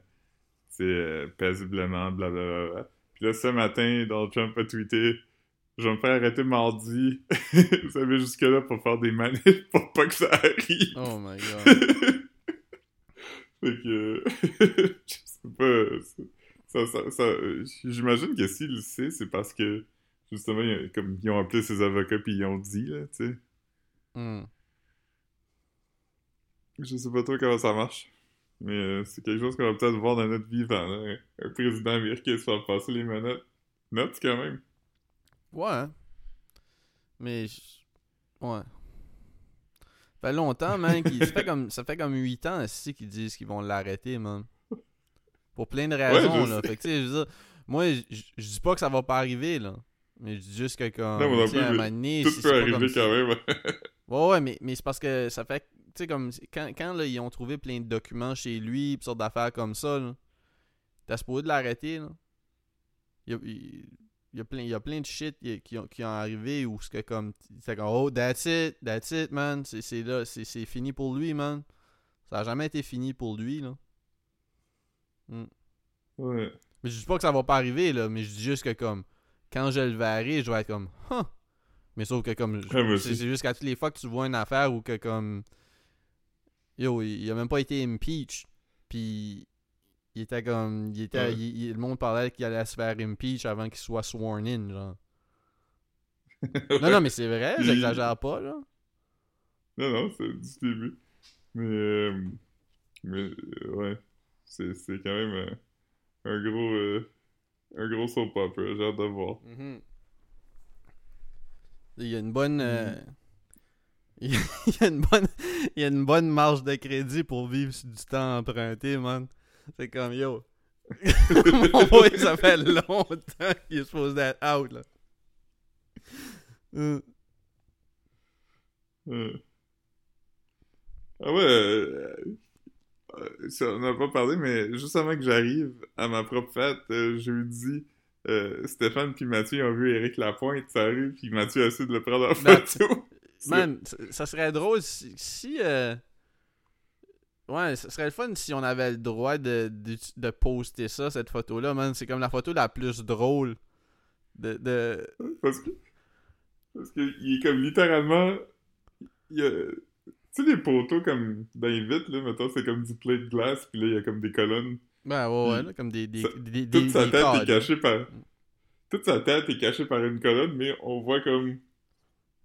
euh, paisiblement, blablabla. Puis là, ce matin, Donald Trump a tweeté, je vais me faire arrêter mardi. (laughs) Vous savez, jusque-là pour faire des manifs (laughs) pour pas que ça arrive. Oh my god. (laughs) fait que. je sais pas. Ça, ça, ça- J'imagine que s'il le sait, c'est parce que. Justement, il y a- comme ils ont appelé ses avocats puis ils ont dit, là, tu sais. Hmm. Je sais pas trop comment ça marche. Mais euh, c'est quelque chose qu'on va peut-être voir dans notre vivant, là. Un président américain se faire passer les manettes. Note quand même. Ouais. hein. Mais. je- Ouais. Ça fait longtemps, man. ça, fait comme, ça fait comme 8 ans ici qu'ils disent qu'ils vont l'arrêter, man. Pour plein de raisons, là. sais. Fait que, tu sais, je veux dire, moi, je dis pas que ça va pas arriver, là. Mais je dis juste que, comme. Non, moi non plus, un mais moment donné, Tout peut arriver si- quand même. (laughs) Ouais, ouais, mais, mais c'est parce que ça fait. Tu sais, comme. Quand, quand là, ils ont trouvé plein de documents chez lui, pis sortes d'affaires comme ça, là. T'as supposé de l'arrêter, là. Il y a, il, il y a plein, il y a plein de shit qui, ont, qui ont arrivé où c'est que comme. C'est comme, oh, that's it, that's it, man. C'est là, c'est fini pour lui, man. Ça a jamais été fini pour lui, là. ouais. Mais je dis pas que ça va pas arriver, là, mais je dis juste que comme quand je le verrai, je vais être comme Huh! Mais sauf que comme Ouais, c'est juste qu'à toutes les fois que tu vois une affaire où que comme Yo, il, a même pas été impeached. Puis il était comme. Il était, Ouais. il- il- le monde parlait qu'il allait se faire impeach avant qu'il soit sworn in, genre. (laughs) Non, non, mais c'est vrai, j'exagère pas, là. Non, non, c'est du début. Mais, euh, mais euh, ouais, c'est c'est quand même euh, un gros euh, un gros soap opera, j'ai hâte de voir. Mhm. Il y a une bonne. euh, (laughs) Il y a une bonne. Il y a une bonne marge de crédit pour vivre sur du temps emprunté, man. C'est comme yo. (laughs) Mon boy, ça fait longtemps qu'il est supposé être out, là. Euh. Ah ouais, euh, euh, ça, on n'a pas parlé, mais juste avant que j'arrive à ma propre fête, euh, jeudi, euh, Stéphane puis Mathieu ont vu Eric Lapointe la rue, puis Mathieu a essayé de le prendre en Ben, photo. (laughs) Man, ça- ça serait drôle si. si, euh, Ouais, ça serait le fun si on avait le droit de, de, de poster ça, cette photo-là, man. C'est comme la photo la plus drôle de. de... Parce que. Parce que il est comme littéralement. Il a. Tu sais, les poteaux comme dans les vitres, là, mettons, c'est comme du plate de glace, puis là, il y a comme des colonnes. Ben ouais, ouais, Puis là, comme des. des, ça- des, des, Toute sa tête est cachée par. Toute sa tête est cachée par une colonne, mais on voit comme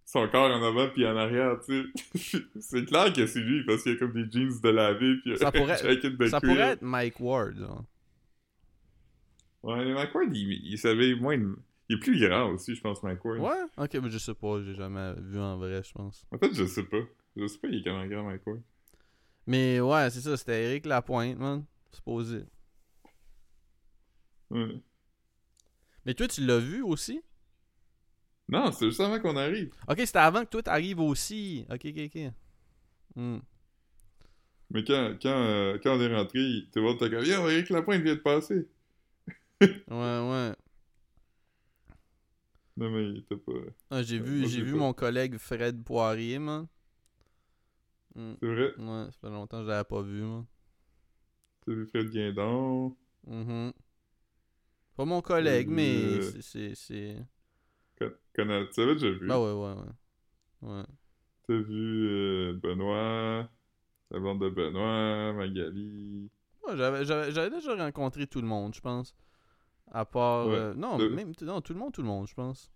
son corps en avant puis en arrière, tu sais. (laughs) c'est clair que c'est lui, parce qu'il y a comme des jeans de laver, puis Ça un (laughs) pourrait- Ça cuir. pourrait être Mike Ward, là. Ouais, mais McWard, il, il savait moins... de- Il est plus grand aussi, je pense, McWard. Ouais? Ok, mais je sais pas, j'ai jamais vu en vrai, je pense. En fait, je sais pas. Je sais pas il est comment grand, McWard. Mais ouais, c'est ça, c'était Eric Lapointe, man. Supposé. Ouais. Mais toi, tu l'as vu aussi? Non, c'est juste avant qu'on arrive. Ok, c'était avant que toi t'arrives aussi. Ok, ok, ok. Hmm. Mais quand, quand, euh, quand on est rentré, il- tout le monde était comme Yo, Eric Lapointe vient de passer. (laughs) Ouais, ouais. Non, mais il était pas. Ah, j'ai vu, j'ai vu pas. mon collègue Fred Poirier, man. Hmm. C'est vrai? Ouais, ça fait longtemps que je l'avais pas vu, man. T'as vu Fred Guindon. Mhm. Pas mon collègue, mais Euh, c'est- c'est. c'est- Con- Tu l'avais déjà vu. Bah ouais, ouais, ouais. Ouais. T'as vu euh, Benoît, la bande de Benoît, Magali. Ouais, j'avais, j'avais, j'avais déjà rencontré tout le monde, je pense. À part. Ouais. euh, non, Le- même. Non, tout le monde, tout le monde, je pense.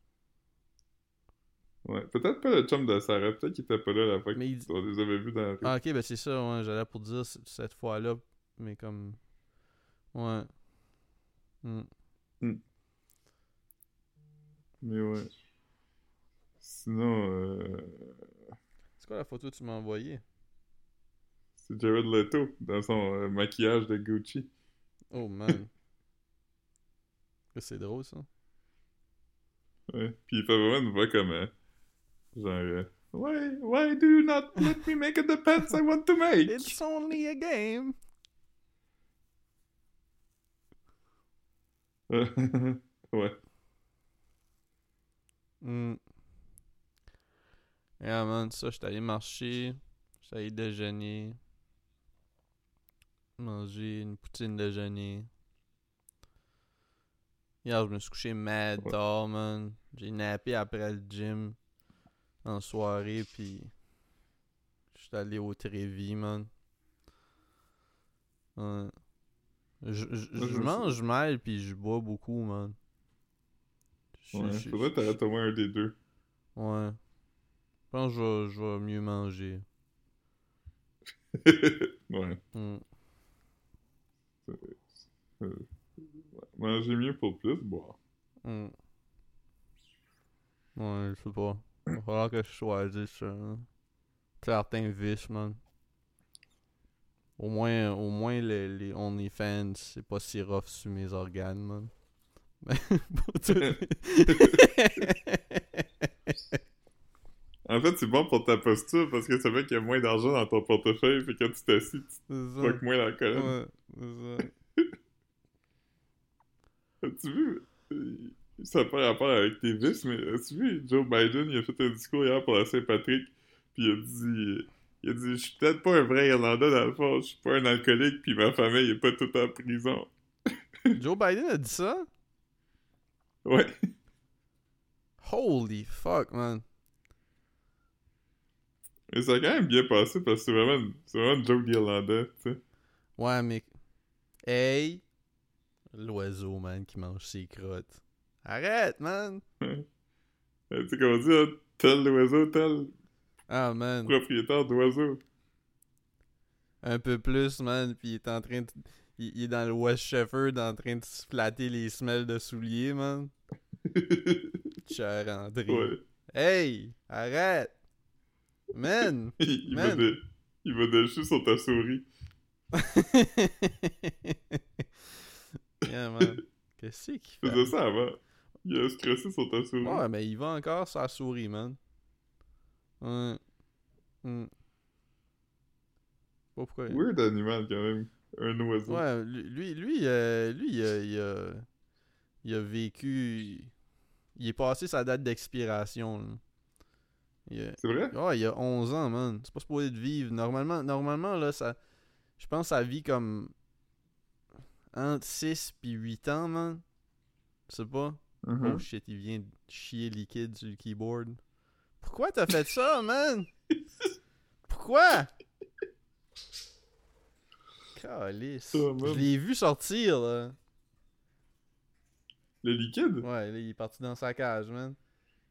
Ouais, peut-être pas le chum de Sarah, peut-être qu'il était pas là la fois Mais il- qu'on les avait vus dans la rue. Ah, ok, ben c'est ça, ouais, j'allais pour dire cette fois-là, mais comme. Ouais. Hmm. Mais ouais. Sinon, euh, C'est quoi la photo que tu m'as envoyée? c'est Jared Leto dans son euh, maquillage de Gucci. Oh man. (laughs) c'est drôle ça. Ouais. Puis il fait vraiment une voix comme. euh, genre. euh, Why, why do you not let me make the pants I want to make? It's only a game. (laughs) ouais. Hmm. Yeah man, ça, j'étais allé marcher, j'étais allé déjeuner, manger une poutine déjeuner. Hier, je me suis couché mad Ouais. tard, man. J'ai nappé après le gym en soirée, puis j'étais allé au Trévis, man. Ouais. Je, je- Moi, je je me mange mal, puis je bois beaucoup, man. Je- Ouais. je- Faudrait que t'arrêtes au moins un des deux. Ouais. Je pense que je vais, mieux manger. (laughs) ouais. Hmm. Euh, Manger mieux pour plus boire. Hmm. Ouais, je sais pas. Il va falloir que je choisisse euh, certains vices, man. Au moins, au moins les, les OnlyFans, c'est pas si rough sur mes organes, man. En fait, c'est bon pour ta posture parce que ça fait qu'il y a moins d'argent dans ton portefeuille. Que quand tu t'assis, tu fuck moins la colonne. Ouais. (laughs) As-tu vu? euh, Ça n'a pas rapport avec tes vices, mais as-tu vu? Joe Biden, il a fait un discours hier pour la Saint-Patrick, puis il a dit... Il a dit, je suis peut-être pas un vrai Irlandais dans le fond, je suis pas un alcoolique, puis ma famille est pas toute en prison. (laughs) Joe Biden a dit ça? Ouais. Holy fuck, man. Mais ça a quand même bien passé parce que c'est vraiment, c'est vraiment une joke d'Irlandais, tu sais. Ouais, mais Hey! L'oiseau, man, qui mange ses crottes. Arrête, man! Euh, tu sais comment dire, hein? tel oiseau, tel Ah, man. propriétaire d'oiseau. Un peu plus, man, pis il est en train de... Il, il est dans le West Shepherd en train de se flatter les semelles de souliers, man. (laughs) Cher André. ouais. Hey! Arrête! Man! Il, il Man. de, il va dessus sur ta souris. (laughs) yeah, man. Qu'est-ce qu'il (laughs) Il fait? faisait ça avant. Il a stressé sur ta souris. Ouais, mais il va encore sa souris, man. Ouais. Pas pourquoi. Weird animal, quand même. Un oiseau. Ouais, lui, lui, lui, euh, lui il, a, il, a, il a vécu. Il est passé sa date d'expiration. a- C'est vrai? Ouais, il a 11 ans, man. C'est pas supposé de vivre. Normalement, normalement là, ça. Je pense que ça vit comme. Entre 6 puis 8 ans, man. Je sais pas? Mhm. Oh shit, il vient de chier liquide sur le keyboard. Pourquoi t'as fait ça, man? (laughs) Pourquoi? Calice. Oh, man. Je l'ai vu sortir, là. Le liquide? Ouais, là, il est parti dans sa cage, man.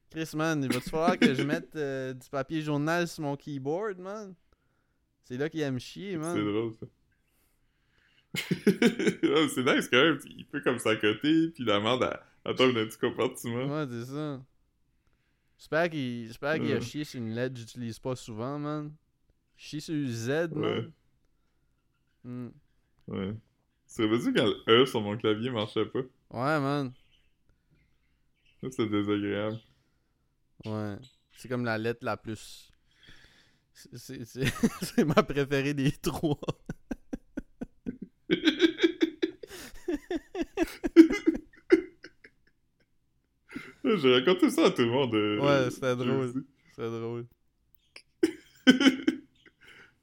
Chris, man, il va-tu falloir que je mette euh, du papier journal sur mon keyboard, man? C'est là qu'il aime chier, man. C'est drôle, ça. (laughs) C'est nice, quand même. Il peut comme s'accoter, puis la merde, elle, elle tombe dans un petit compartiment. Ouais, c'est ça. J'espère qu'il j'espère qu'il a Ouais. chié sur une lettre que j'utilise pas souvent, man. Chier sur Z, man. Hmm. Ouais. C'est vrai quand le E sur mon clavier marchait pas? Ouais, man. Ça, c'est désagréable. Ouais. C'est comme la lettre la plus. c'est (laughs) ma préférée des trois. J'ai raconté ça à tout le monde. euh, Ouais, c'était drôle. (laughs) C'est drôle.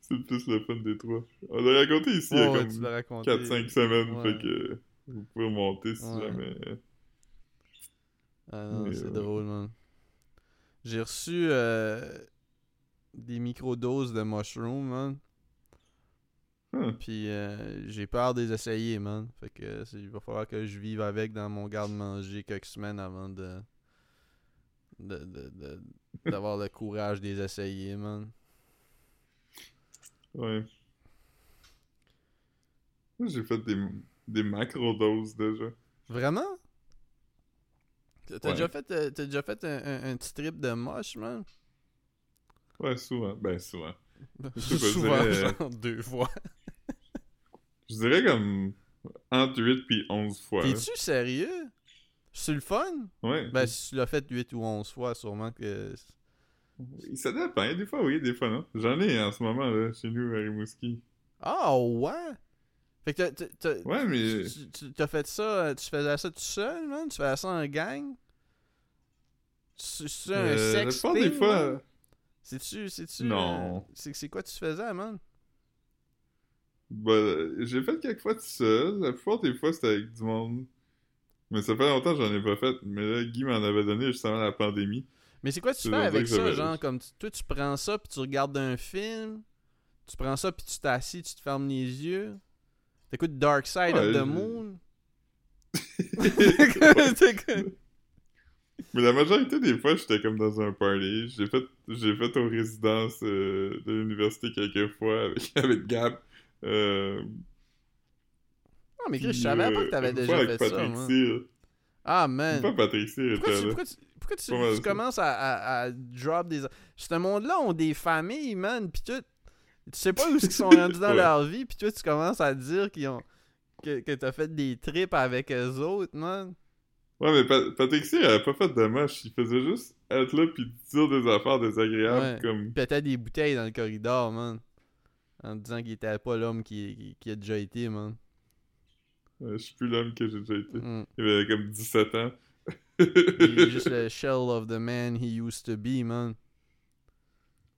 c'est le plus le fun des trois. On l'a raconté ici il y a ouais, comme tu l'as raconté. 4-5 semaines, Ouais. fait que euh, vous pouvez remonter si jamais. euh, Ah non, c'est ouais. drôle, man. J'ai reçu euh, des microdoses de mushroom, man. Huh. Puis euh, j'ai peur de les essayer, man. Fait que c'est- il va falloir que je vive avec dans mon garde-manger quelques semaines avant de de- de- de- d'avoir le courage de les essayer, man. Ouais. J'ai fait des, des macro-doses déjà. Vraiment? T'as t'as Ouais. déjà fait, euh, déjà fait un, un- un petit trip de moche, man? Ouais, souvent. Ben, souvent. (laughs) je Souvent, euh, genre deux fois. Je dirais comme entre 8 puis 11 fois. T'es-tu sérieux? C'est le fun? Ouais. Ben, si tu l'as fait 8 ou 11 fois, sûrement que. Ça dépend. Des fois, oui, des fois, non. J'en ai en ce moment, là, chez nous, à Rimouski. Ah, ouais! Fait que t'as- Ouais, mais. tu- t'as fait ça, tu faisais ça tout seul, man? Tu faisais ça en gang? C'est un euh, sex plupart des fois. man? C'est-tu. Non. euh, c'est c'est quoi tu faisais, man? Ben, j'ai fait quelques fois tout seul. La plupart des fois, c'était avec du monde. Mais ça fait longtemps que j'en ai pas fait. Mais là, Guy m'en avait donné juste avant la pandémie. Mais c'est quoi tu fais avec ça genre, comme, tu- toi, tu prends ça, puis tu regardes un film, tu prends ça, puis tu t'assis, tu te fermes les yeux, t'écoutes Dark Side Ouais, of the Moon. (laughs) Mais la majorité des fois, j'étais comme dans un party. J'ai fait, j'ai fait aux résidences euh, de l'université quelques fois avec, (laughs) avec Gab. Euh, Non, mais Chris, je savais pas euh, que t'avais déjà fait ça, Patrick moi. Cyr. Ah, man. Pas Patrick Cyr Pourquoi tu, pourquoi tu, pourquoi tu- Pas mal tu ça. commences à, à, à drop des... Ce monde-là ont des familles, man, pis tout... Tu sais pas où ils sont (laughs) rendus dans Ouais. leur vie, pis toi, tu commences à dire qu'ils ont... Que, que t'as fait des trips avec eux autres, man. Ouais, mais Pa- Patrick Cyr avait pas fait de moche. Il faisait juste être là puis dire des affaires désagréables Ouais. comme... Pétait des bouteilles dans le corridor, man. En disant qu'il était pas l'homme qui, qui, a déjà été, man. euh, je suis plus l'homme que j'ai déjà été. Mm. Il avait comme 17 ans. Il est (laughs) juste le shell of the man he used to be, man.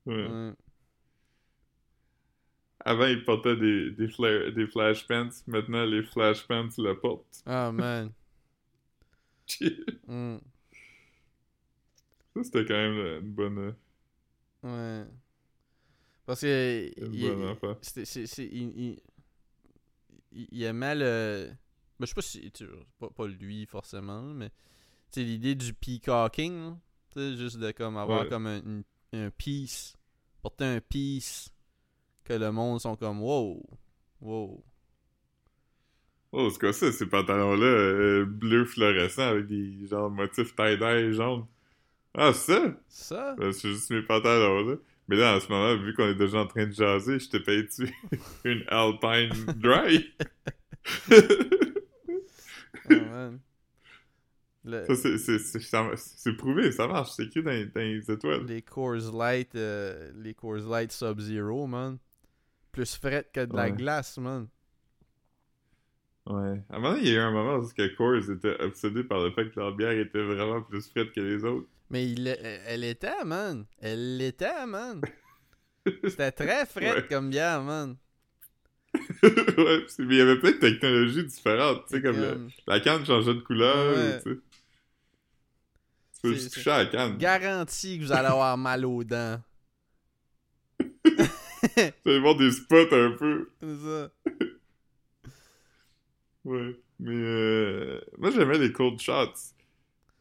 Ouais. Ouais. Avant, il portait des, des, des flash pants. Maintenant, les flash pants le portent. Ah, man. (laughs) Ça, Mm. c'était quand même une bonne, euh, Ouais. Parce que. une il- il- il aimait le. Ben, je sais pas si. tu- Pas, pas lui forcément, mais. Tu l'idée du peacocking. Tu sais, juste de comme avoir Ouais. comme un, une- un piece. Porter un piece. Que le monde sont comme wow. Wow. Oh, c'est quoi ça, ces pantalons-là, euh, bleu fluorescent avec des genre motifs tie-dye jaune? Ah, ça? Ça? Ben, c'est juste mes pantalons, là. Mais là, en ce moment, vu qu'on est déjà en train de jaser, je payé dessus (laughs) une Alpine Dry. (laughs) Oh, man. Le- ça, c'est- prouvé, ça marche, c'est que dans, dans les étoiles. les Coors Light, euh, les Coors Light Sub-Zero, man. Plus fret que de la glace, man. Ouais. À un moment, il y a eu un moment où que Coors était obsédé par le fait que leur bière était vraiment plus frette que les autres. Mais il, elle était, man. Elle l'était, man. C'était très fret Ouais. comme bière, man. (laughs) ouais, mais il y avait plein de technologies différentes, tu sais, comme le- la canne changeait de couleur, Ouais. tu sais. Tu peux juste toucher à la canne. Garanti que vous allez avoir mal aux dents. (laughs) Tu vas voir des spots un peu. (laughs) C'est ça. Ouais. Mais euh... moi, j'aimais les cold shots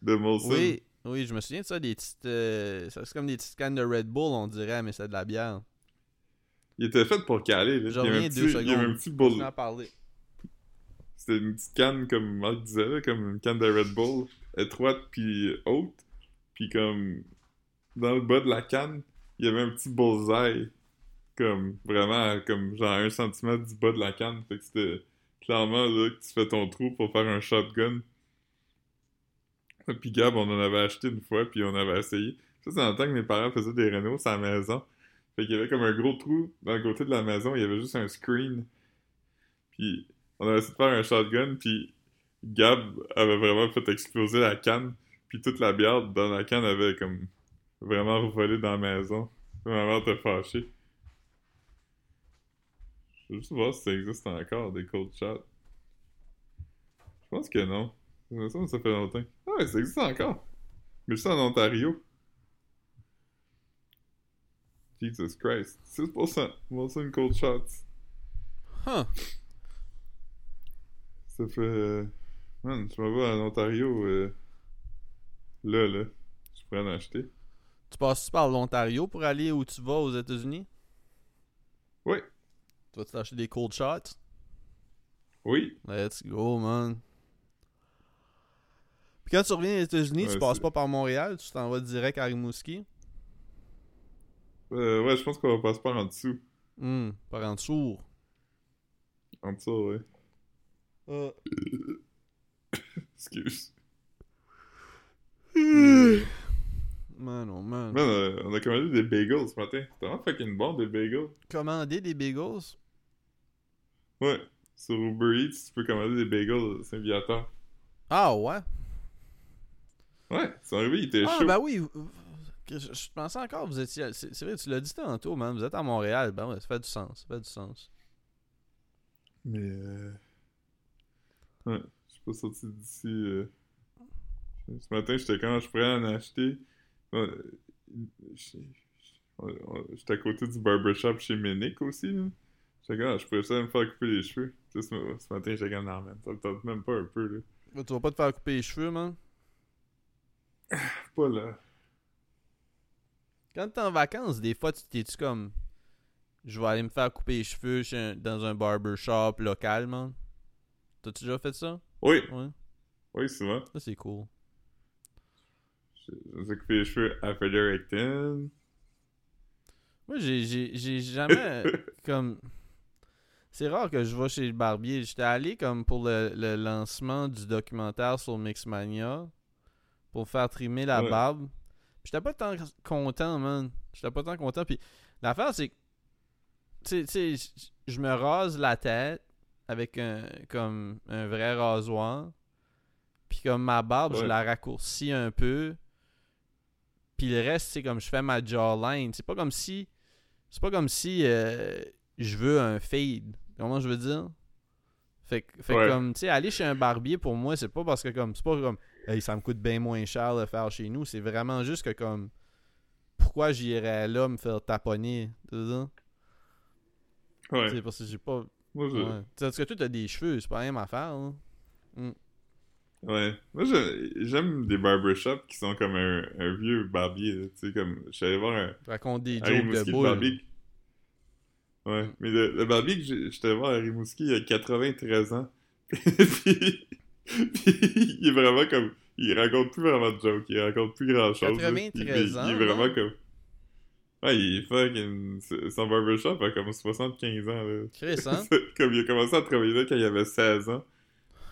de Molson. Oui, oui, je me souviens de ça, des petites... euh, ça, c'est comme des petites cannes de Red Bull, on dirait, mais c'est de la bière. Il était fait pour caler. Là. Je reviens deux petit, il y avait un secondes. petit parlé. C'était une petite canne, comme Marc disait, là, comme une canne de Red Bull, étroite puis haute. Puis comme, dans le bas de la canne, il y avait un petit bullseye. Comme, vraiment, comme genre un centimètre du bas de la canne. Fait que c'était clairement là que tu fais ton trou pour faire un shotgun. Puis Gab, on en avait acheté une fois, puis on avait essayé. Ça, c'est le temps que mes parents faisaient des rénaux sur la maison. Fait qu'il y avait comme un gros trou dans le côté de la maison, il y avait juste un screen. Puis on avait essayé de faire un shotgun, puis Gab avait vraiment fait exploser la canne, puis toute la bière dans la canne avait comme vraiment revolé dans la maison. Ma mère était fâchée. Je veux juste voir si ça existe encore, des cold shots. Je pense que non. Ça ça fait longtemps. Ah ouais, ça existe encore. Mais juste en Ontario. Jesus Christ. 6%. Molson Cold Shots. Huh. Ça fait. euh, Man, je m'en vais en Ontario. euh, Là, là. Je pourrais en acheter. Tu passes par l'Ontario pour aller où tu vas aux États-Unis? Oui. Tu vas t'acheter des cold shots? Oui. Let's go, man. Puis quand tu reviens aux États-Unis, tu passes pas par Montréal, tu t'en vas direct à Rimouski? Euh, ouais, je pense qu'on va passer par en dessous. Hum, par en dessous. En dessous, ouais. Ah. (coughs) Excuse. (sighs) Man, oh man. Man, euh, on a commandé des bagels ce matin. C'était vraiment fucking bon, des bagels. Commander des bagels? Ouais. Sur Uber Eats, tu peux commander des bagels Saint-Viateur. Ah ouais? Ouais, ils sont arrivés, ils étaient Ah chauds. ben oui. Je, je pensais encore que vous étiez... C'est c'est vrai, tu l'as dit tantôt, man. Vous êtes à Montréal. Ben ouais, ça fait du sens. Ça fait du sens. Mais euh... Ouais, je suis pas sorti d'ici. euh, Ce matin, j'étais quand je pourrais en acheter. J'étais à côté du barbershop chez Ménic aussi. là. J'étais quand je pourrais ça me faire couper les cheveux. Tu sais, ce, ma- ce matin, j'étais non, man, ça me tente même pas un peu. Là. Là, Tu vas pas te faire couper les cheveux, man? (coughs) Pas là. Quand t'es en vacances, des fois, tu t'es-tu comme... Je vais aller me faire couper les cheveux chez dans un barbershop local, man? T'as-tu déjà fait ça? Oui, Ouais. oui, souvent. Ça, c'est cool. Je me suis coupé les cheveux à Fredericton. Moi, j'ai jamais (laughs) comme. C'est rare que je vais chez le barbier. J'étais allé comme pour le, le lancement du documentaire sur Mixmania pour faire trimer la Ouais. barbe. Puis J'étais pas tant content, man. J'étais pas tant content. Puis l'affaire, c'est que. Tu sais- je me rase la tête avec un, comme un vrai rasoir. Puis comme ma barbe, je la raccourcis un peu. Puis le reste, c'est comme je fais ma jawline. C'est pas comme si. C'est pas comme si euh, je veux un fade. Comment je veux dire? Fait, que- fait Ouais. comme, tu sais, aller chez un barbier pour moi, c'est pas parce que comme. C'est pas comme. Hey, ça me coûte bien moins cher de faire chez nous. C'est vraiment juste que comme. Pourquoi j'irais là me faire taponner? Tu? Ouais. C'est parce que j'ai pas. Moi, je... Ouais. Parce que toi, t'as des cheveux, c'est pas la même affaire, là. Ouais. Moi, j'aime des barbershops qui sont comme un, un vieux barbier. Tu sais, comme... Je suis allé voir un... Tu racontes des à jokes de le boules. barbier. Ouais. Mais le, le barbier que j'étais voir à Rimouski, il a 93 ans. (laughs) puis... puis il est vraiment comme... Il raconte plus vraiment de jokes, il raconte plus grand-chose. là. 93 il, il- Il est vraiment hein? comme... Ouais, il est fucking... Son barbershop a comme 75 ans, là. Chris, hein? (laughs) comme il a commencé à travailler là quand il avait 16 ans.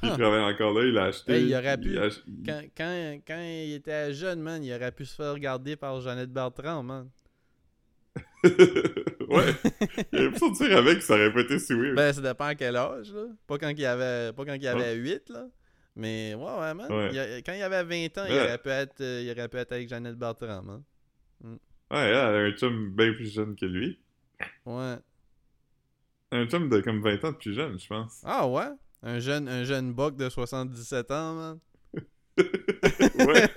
Puis Ah. il travaille encore là, il l'a acheté. Hey, il aurait pu- a ach- il- Quand, quand, quand il était jeune, man, il aurait pu se faire regarder par Jeannette Bertrand, man. (laughs) ouais. Il aurait pu sortir avec, ça aurait pas été si weird. Ben, ça dépend à quel âge, là. Pas quand il avait, pas quand il avait 8, là. Mais, ouais, ouais, man. Ouais. Il a- quand il avait 20 ans, il Ouais. aurait pu être, euh, il aurait pu être avec Jeannette Bertrand, man. Ouais, elle a un chum bien plus jeune que lui. Ouais. Un chum de comme 20 ans de plus jeune, je pense. Ah, ouais? Un jeune, un jeune buck de 77 ans, man. (laughs) Ouais.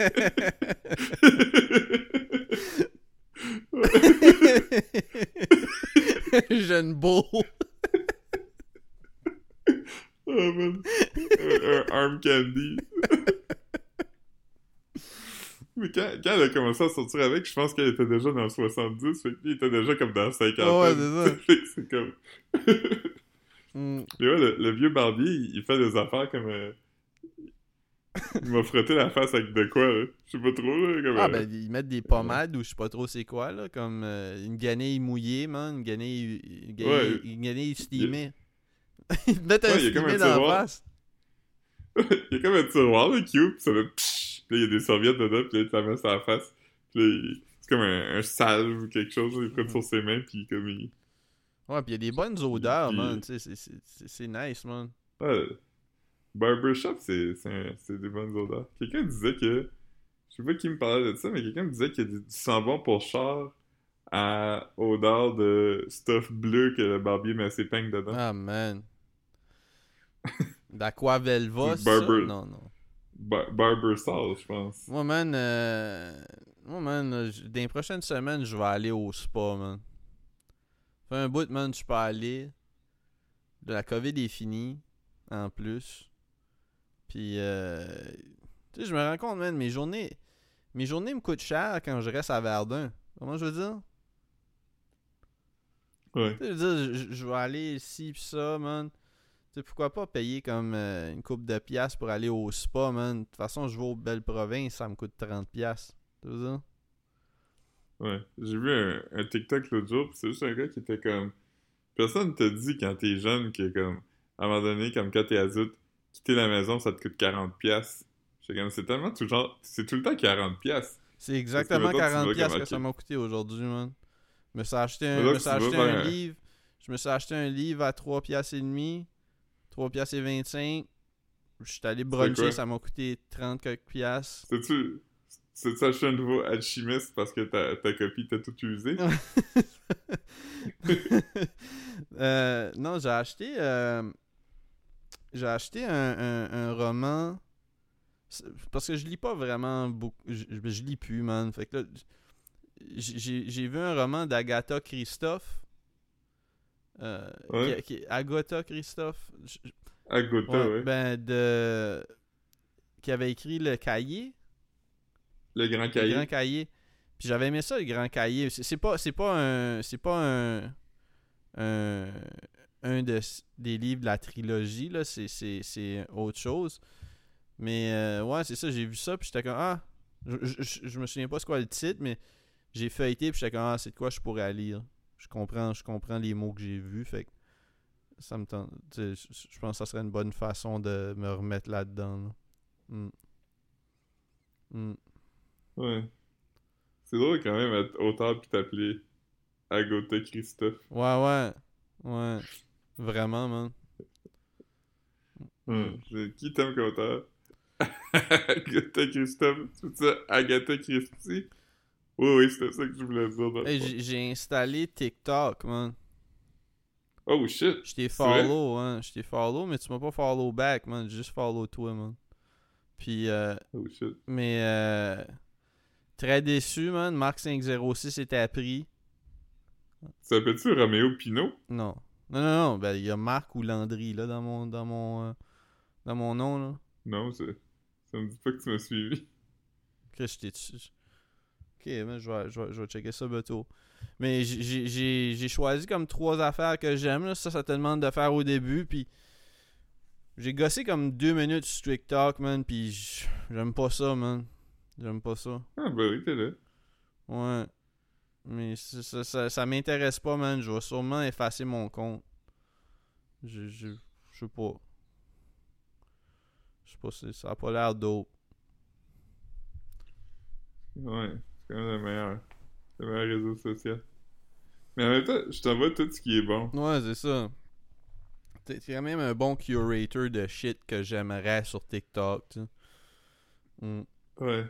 (laughs) jeune beau. Oh. Un, arm candy. (laughs) Mais quand, quand elle a commencé à sortir avec, je pense qu'elle était déjà dans le 70, fait que lui, il était déjà comme dans le 50. Ouais, c'est ça. (laughs) C'est comme... Hmm. (laughs) Mais ouais, le, le vieux barbier, il fait des affaires comme... euh, Il m'a frotté la face avec de quoi, là? Je sais pas trop, là. Comme, Ah, euh, ben, ils mettent des pommades ou je sais pas trop c'est quoi, là. Comme euh, une guenille mouillée, man. Une guenille, une guenille, Ouais. une guenille steamée. Ils te mettent un Ouais, dans la face. (laughs) il y a comme un tiroir, là, cute, pis ça fait pshh, pis là, il y a des serviettes dedans, pis là, il te la met sur la face. Pis là, il- c'est comme un, un salve ou quelque chose, il prend sur ses mains, pis comme il... Ouais, pis il y a des bonnes odeurs, man. Tu sais, c'est- c'est- c'est c'est nice, man. Ouais, barbershop, c'est c'est un- c'est des bonnes odeurs. Quelqu'un disait que... Je sais pas qui me parlait de ça, mais quelqu'un me disait qu'il y a du, du savon pour char à odeur de stuff bleu que le barbier met ses peignes dedans. Ah, man. D'Aquavelva, c'est ça? Barber. Non, non. Bar- barber je pense. Moi, man, euh... Moi, man, euh, dans les prochaines semaines, je vais aller au spa, man. Fait un bout, man, je peux aller. De la COVID est finie, en plus. Puis, euh... Tu sais, je me rends compte, man, mes journées... Mes journées me coûtent cher quand je reste à Verdun. Comment je veux dire? Ouais. Tu sais, je veux dire, je, je vais aller ici pis ça, man. Sais, pourquoi pas payer comme euh, une coupe de piastres pour aller au spa, man? De toute façon, je vais aux belles provinces, ça me coûte 30 piastres. Tu vois ça? Ouais. J'ai vu un, un TikTok l'autre jour, pis c'est juste un gars qui était comme... Personne te dit quand t'es jeune que, comme, à un moment donné, comme quand t'es adulte, quitter la maison, ça te coûte 40 piastres. J'étais comme, c'est tellement tout genre... C'est tout le temps 40 piastres. C'est exactement mettons, tu 40 vas piastres que ça m'a coûté aujourd'hui, man. Je me suis acheté me suis un- livre. Je me suis acheté un livre à 3 piastres et demi. 3 piastres et 25. Je suis allé bruncher, ça m'a coûté 30 quelques piastres. Sais-tu... Sais-tu acheté un nouveau alchimiste parce que ta, ta copie t'a tout usé? Euh, non, j'ai acheté. euh, j'ai acheté un, un- un roman. Parce que je lis pas vraiment beaucoup. Je, je- lis plus, man. Fait que là, j'ai vu un roman d'Agatha Christophe. Euh, Ouais. qui, qui- Agatha Christophe. je- je- Agota, ouais, ouais. Ben, de. Qui avait écrit Le Cahier. Le grand Le cahier. Grand Cahier. Puis j'avais aimé ça, le Grand Cahier. C'est pas, c'est pas un. C'est pas un. Un, un de, des livres de la trilogie, là. C'est- C'est c'est autre chose. Mais euh, ouais, c'est ça, j'ai vu ça, puis j'étais comme. Ah! Je, je, je- je me souviens pas c'est quoi le titre, mais j'ai feuilleté, puis j'étais comme. Ah, c'est de quoi je pourrais lire. Je comprends, je comprends les mots que j'ai vus, fait que ça me tente. Je je pense que ça serait une bonne façon de me remettre là-dedans. là. Mm. Mm. Ouais. C'est drôle quand même être auteur pis t'appeler Agota Christophe. Ouais, ouais. Ouais. Vraiment, man. C'est- Qui t'aime comme auteur? (laughs) Agata Christophe. Tu veux dire Agatha Christie? Oui, oui, c'était ça que je voulais dire. dans Hey, j'ai- installé TikTok, man. Oh shit! Je t'ai follow, hein. Je t'ai follow, mais tu m'as pas follow back, man. J'ai juste follow toi, man. Puis, euh, Oh shit. mais, euh, très déçu, man. Mark 506 était appris. Ça s'appelle-tu Roméo Pinot? Non, Non, non, non, ben il y a Marc ou Landry là dans mon dans mon euh, dans mon nom là. Non, ça, ça me dit pas que tu m'as suivi. Que je t'ai dessus. Ok, ben, je, vais, je, vais, je vais checker ça bientôt. Mais j'ai- choisi comme trois affaires que j'aime. Ça, ça te demande de faire au début. Puis j'ai gossé comme deux minutes sur TikTok, man. Puis j'aime pas ça, man. J'aime pas ça. Ah, bah oui, t'es là. Ouais. Mais ça, ça, ça, ça m'intéresse pas, man. Je vais sûrement effacer mon compte. Je, je, je sais pas. Je sais pas si ça a pas l'air dope. Ouais, quand même le meilleur. Le meilleur réseau social. Mais en même temps, je t'envoie tout ce qui est bon. Ouais, c'est ça. T'es quand même un bon curator de shit que j'aimerais sur TikTok, tu. Mm. Ouais.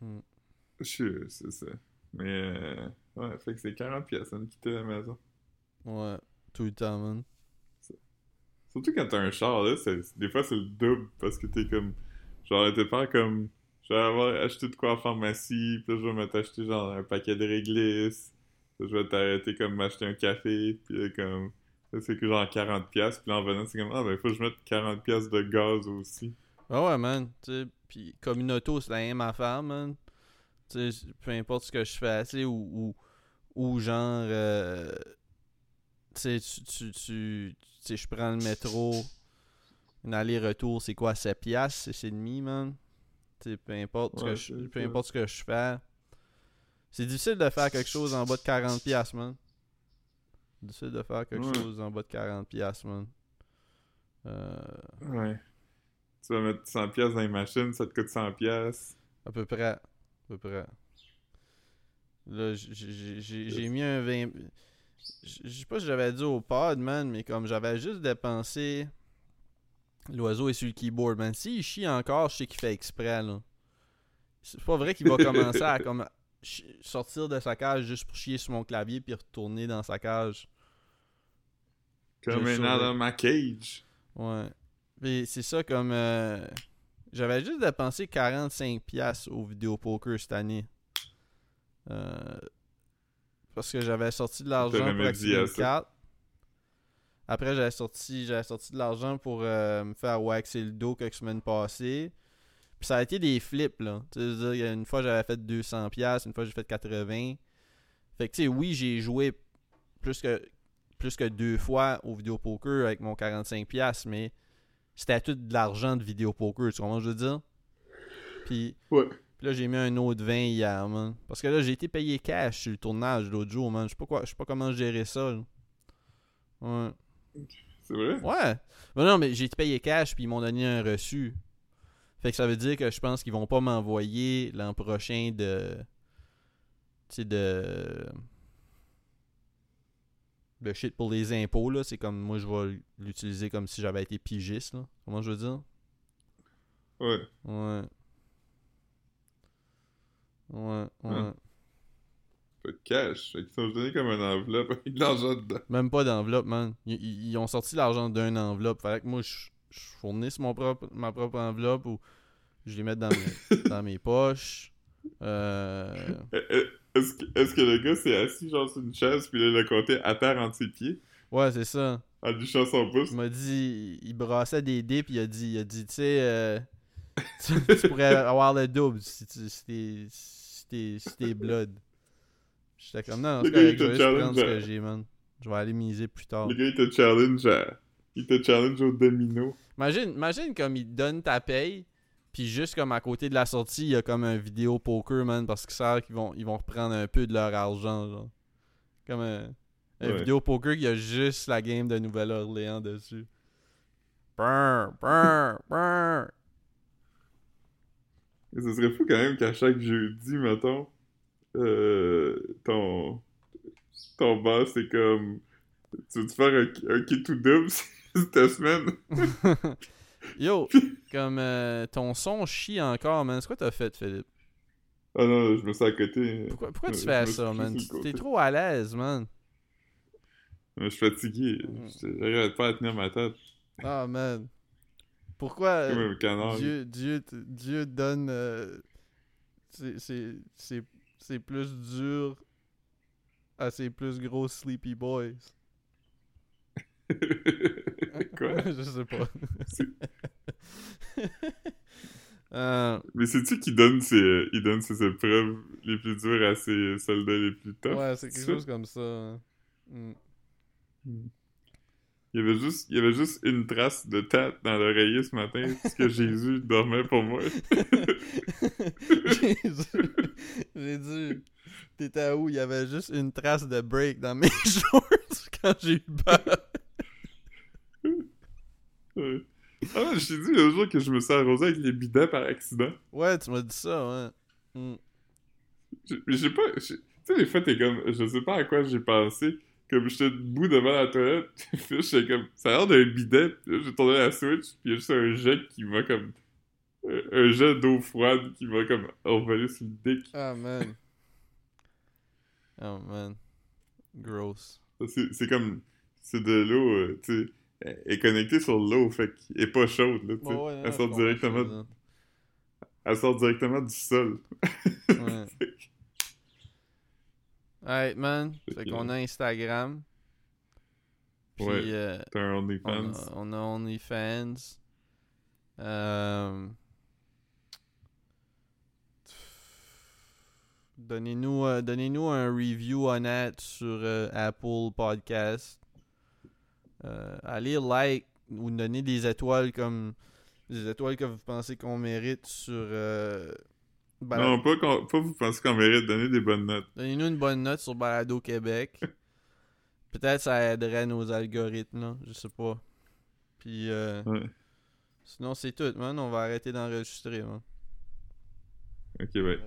Mm. Je suis, c'est ça. Mais, euh, ouais, fait que c'est 40 pièces, hein, quitter la maison. Ouais, tout le temps, man. Surtout quand t'as un char, là, des fois c'est le double parce que t'es comme. Genre, t'es pas comme. Je vais avoir acheté de quoi en pharmacie, puis là, je vais m'acheter genre un paquet de réglisse. Puis là, je vais t'arrêter comme m'acheter un café, puis là, comme. C'est que genre 40$, piastres, puis là, en venant, c'est comme. Ah, ben, faut que je mette 40$ piastres de gaz aussi. Ah ouais, man. Tu pis comme une auto, c'est la même affaire, man. Tu sais, peu importe ce que je fais, tu sais, ou, ou, ou genre, euh, tu sais, tu, tu, tu, tu sais, je prends le métro, un aller-retour, c'est quoi, 7 piastres, c'est demi, man? Peu importe, ce que je, c'est peu ça. importe ce que je fais. C'est difficile de faire quelque chose en bas de 40 piastres, man. Difficile de faire quelque Ouais. chose en bas de 40 piastres, man. Euh, Ouais. Tu vas mettre 100$ piastres dans les machines, ça te coûte 100$. piastres. À peu près. À peu près. Là, j'ai mis un 20. Je sais pas si j'avais dit au pod, man, mais comme j'avais juste dépensé. L'oiseau est sur le keyboard, man. S'il chie encore, je sais qu'il fait exprès, là. C'est pas vrai qu'il va commencer à comme sortir de sa cage juste pour chier sur mon clavier puis retourner dans sa cage. Comme un dans ma cage. Ouais. Mais c'est ça comme. euh, J'avais juste dépensé 45$ piastres au vidéo poker cette année. Euh, Parce que j'avais sorti de l'argent pour jamais dit activer à une ça. carte. Après, j'avais sorti, j'avais sorti de l'argent pour euh, me faire waxer le dos quelques semaines passées. Puis ça a été des flips, là. Tu veux dire, il y a une fois, j'avais fait 200$, piastres, une fois, j'ai fait 80$. Fait que, tu sais, oui, j'ai joué plus que, plus que deux fois au vidéo poker avec mon 45$, piastres, mais c'était tout de l'argent de vidéo poker, tu comprends ce que je veux dire? Puis, Ouais. Puis là, j'ai mis un autre 20 hier, man. Parce que là, j'ai été payé cash sur le tournage l'autre jour, man. Je sais pas quoi, je sais pas comment gérer ça, là. Ouais. C'est vrai? Ouais. Mais non, mais j'ai été payé cash puis ils m'ont donné un reçu. Fait que ça veut dire que je pense qu'ils vont pas m'envoyer l'an prochain de. Tu sais, de. De shit pour les impôts, là. C'est comme moi, je vais l'utiliser comme si j'avais été pigiste, là. Comment je veux dire? Ouais. Ouais. Ouais, ouais. Hum. Pas de cash. Fait qu'ils sont donnés comme une enveloppe avec de l'argent dedans. Même pas d'enveloppe, man. Ils, ils- ils ont sorti l'argent d'une enveloppe. Fallait que moi, je, je fournisse mon propre, ma propre enveloppe ou je les mette dans mes, (laughs) dans mes poches. Euh, Euh, euh, Est-ce que, est-ce que le gars s'est assis genre sur une chaise puis là il a compté à terre entre ses pieds? Ouais, c'est ça. en lichant son pouce? Il m'a dit, il brassait des dés, puis il a dit, il a dit tu sais, euh, (laughs) tu, tu pourrais avoir le double si tu si t'es t'es. J'étais comme, non, non, c'est correct, je vais te juste prendre ce que j'ai, man. Je vais aller miser plus tard. Le gars il te challenge à... Il te challenge au domino. Imagine, imagine comme il te donne ta paye, puis juste comme à côté de la sortie, il y a comme un vidéo poker, man, parce qu'ils savent qu'ils vont, ils vont reprendre un peu de leur argent, genre. Comme un, un Ouais. vidéo poker qui a juste la game de Nouvelle-Orléans dessus. Brr, brr, brr. Ce serait fou quand même qu'à chaque jeudi, mettons, euh, ton, ton boss c'est comme... Tu veux te faire un, un kit tout double (laughs) cette semaine? (laughs) Yo, comme euh, ton son chie encore, man. C'est quoi t'as fait, Philippe? Ah non, je me sens à côté. Pourquoi, pourquoi tu fais suis ça, man? T'es trop à l'aise, man. Je suis fatigué. Mm. J'arrive pas à tenir ma tête. Ah, man. Pourquoi... Euh. Dieu, Dieu, Dieu donne. euh, c'est- plus dur à ses plus gros Sleepy Boys. (laughs) Quoi? (laughs) Je sais pas. C'est- (laughs) Euh, Mais c'est-tu qui donne ses, il donne ses épreuves les plus dures à ses soldats les plus tough? ouais, c'est quelque chose comme ça. hein. Mm. Il y avait juste, il y avait juste une trace de tête dans l'oreiller ce matin, parce que Jésus dormait pour moi. (laughs) Jésus. J'ai dit, t'étais où? Il y avait juste une trace de break dans mes (laughs) shorts quand j'ai eu peur. Ouais. Ah ouais, je t'ai dit le jour que je me suis arrosé avec les bidets par accident. Ouais, tu m'as dit ça, ouais. Mm. J'ai pas. Tu sais, des fois, t'es comme. Je sais pas à quoi j'ai pensé. Comme j'étais debout devant la toilette, (laughs) puis là, j'étais comme. Ça a l'air d'un bidet, j'ai tourné la switch, puis il y a juste un jet qui m'a comme. Un un jet d'eau froide qui m'a comme envolé sur le dick. Ah, man. Oh, man. Gross. C'est comme. C'est de l'eau, euh, tu sais. Elle est connectée sur l'eau, fait qu'elle est pas chaude, là, tu sais. Ouais, ouais, non, elle sort directement. Elle sort directement du sol. (laughs) Ouais. Alright, man. Que- qu'on a Instagram. Puis, Ouais. euh, T'as un on, a, on a OnlyFans. Euh... Donnez-nous euh, un review honnête sur euh, Apple Podcast. Euh, allez like ou donner des étoiles comme des étoiles que vous pensez qu'on mérite sur Non, pas, qu'on- pas vous pensez qu'on mérite de donner des bonnes notes. Donnez-nous une bonne note sur Balado Québec. (laughs) Peut-être ça aiderait nos algorithmes, là. Je sais pas. Puis, euh, Ouais. sinon, c'est tout, man. On va arrêter d'enregistrer, man. Ok, bye.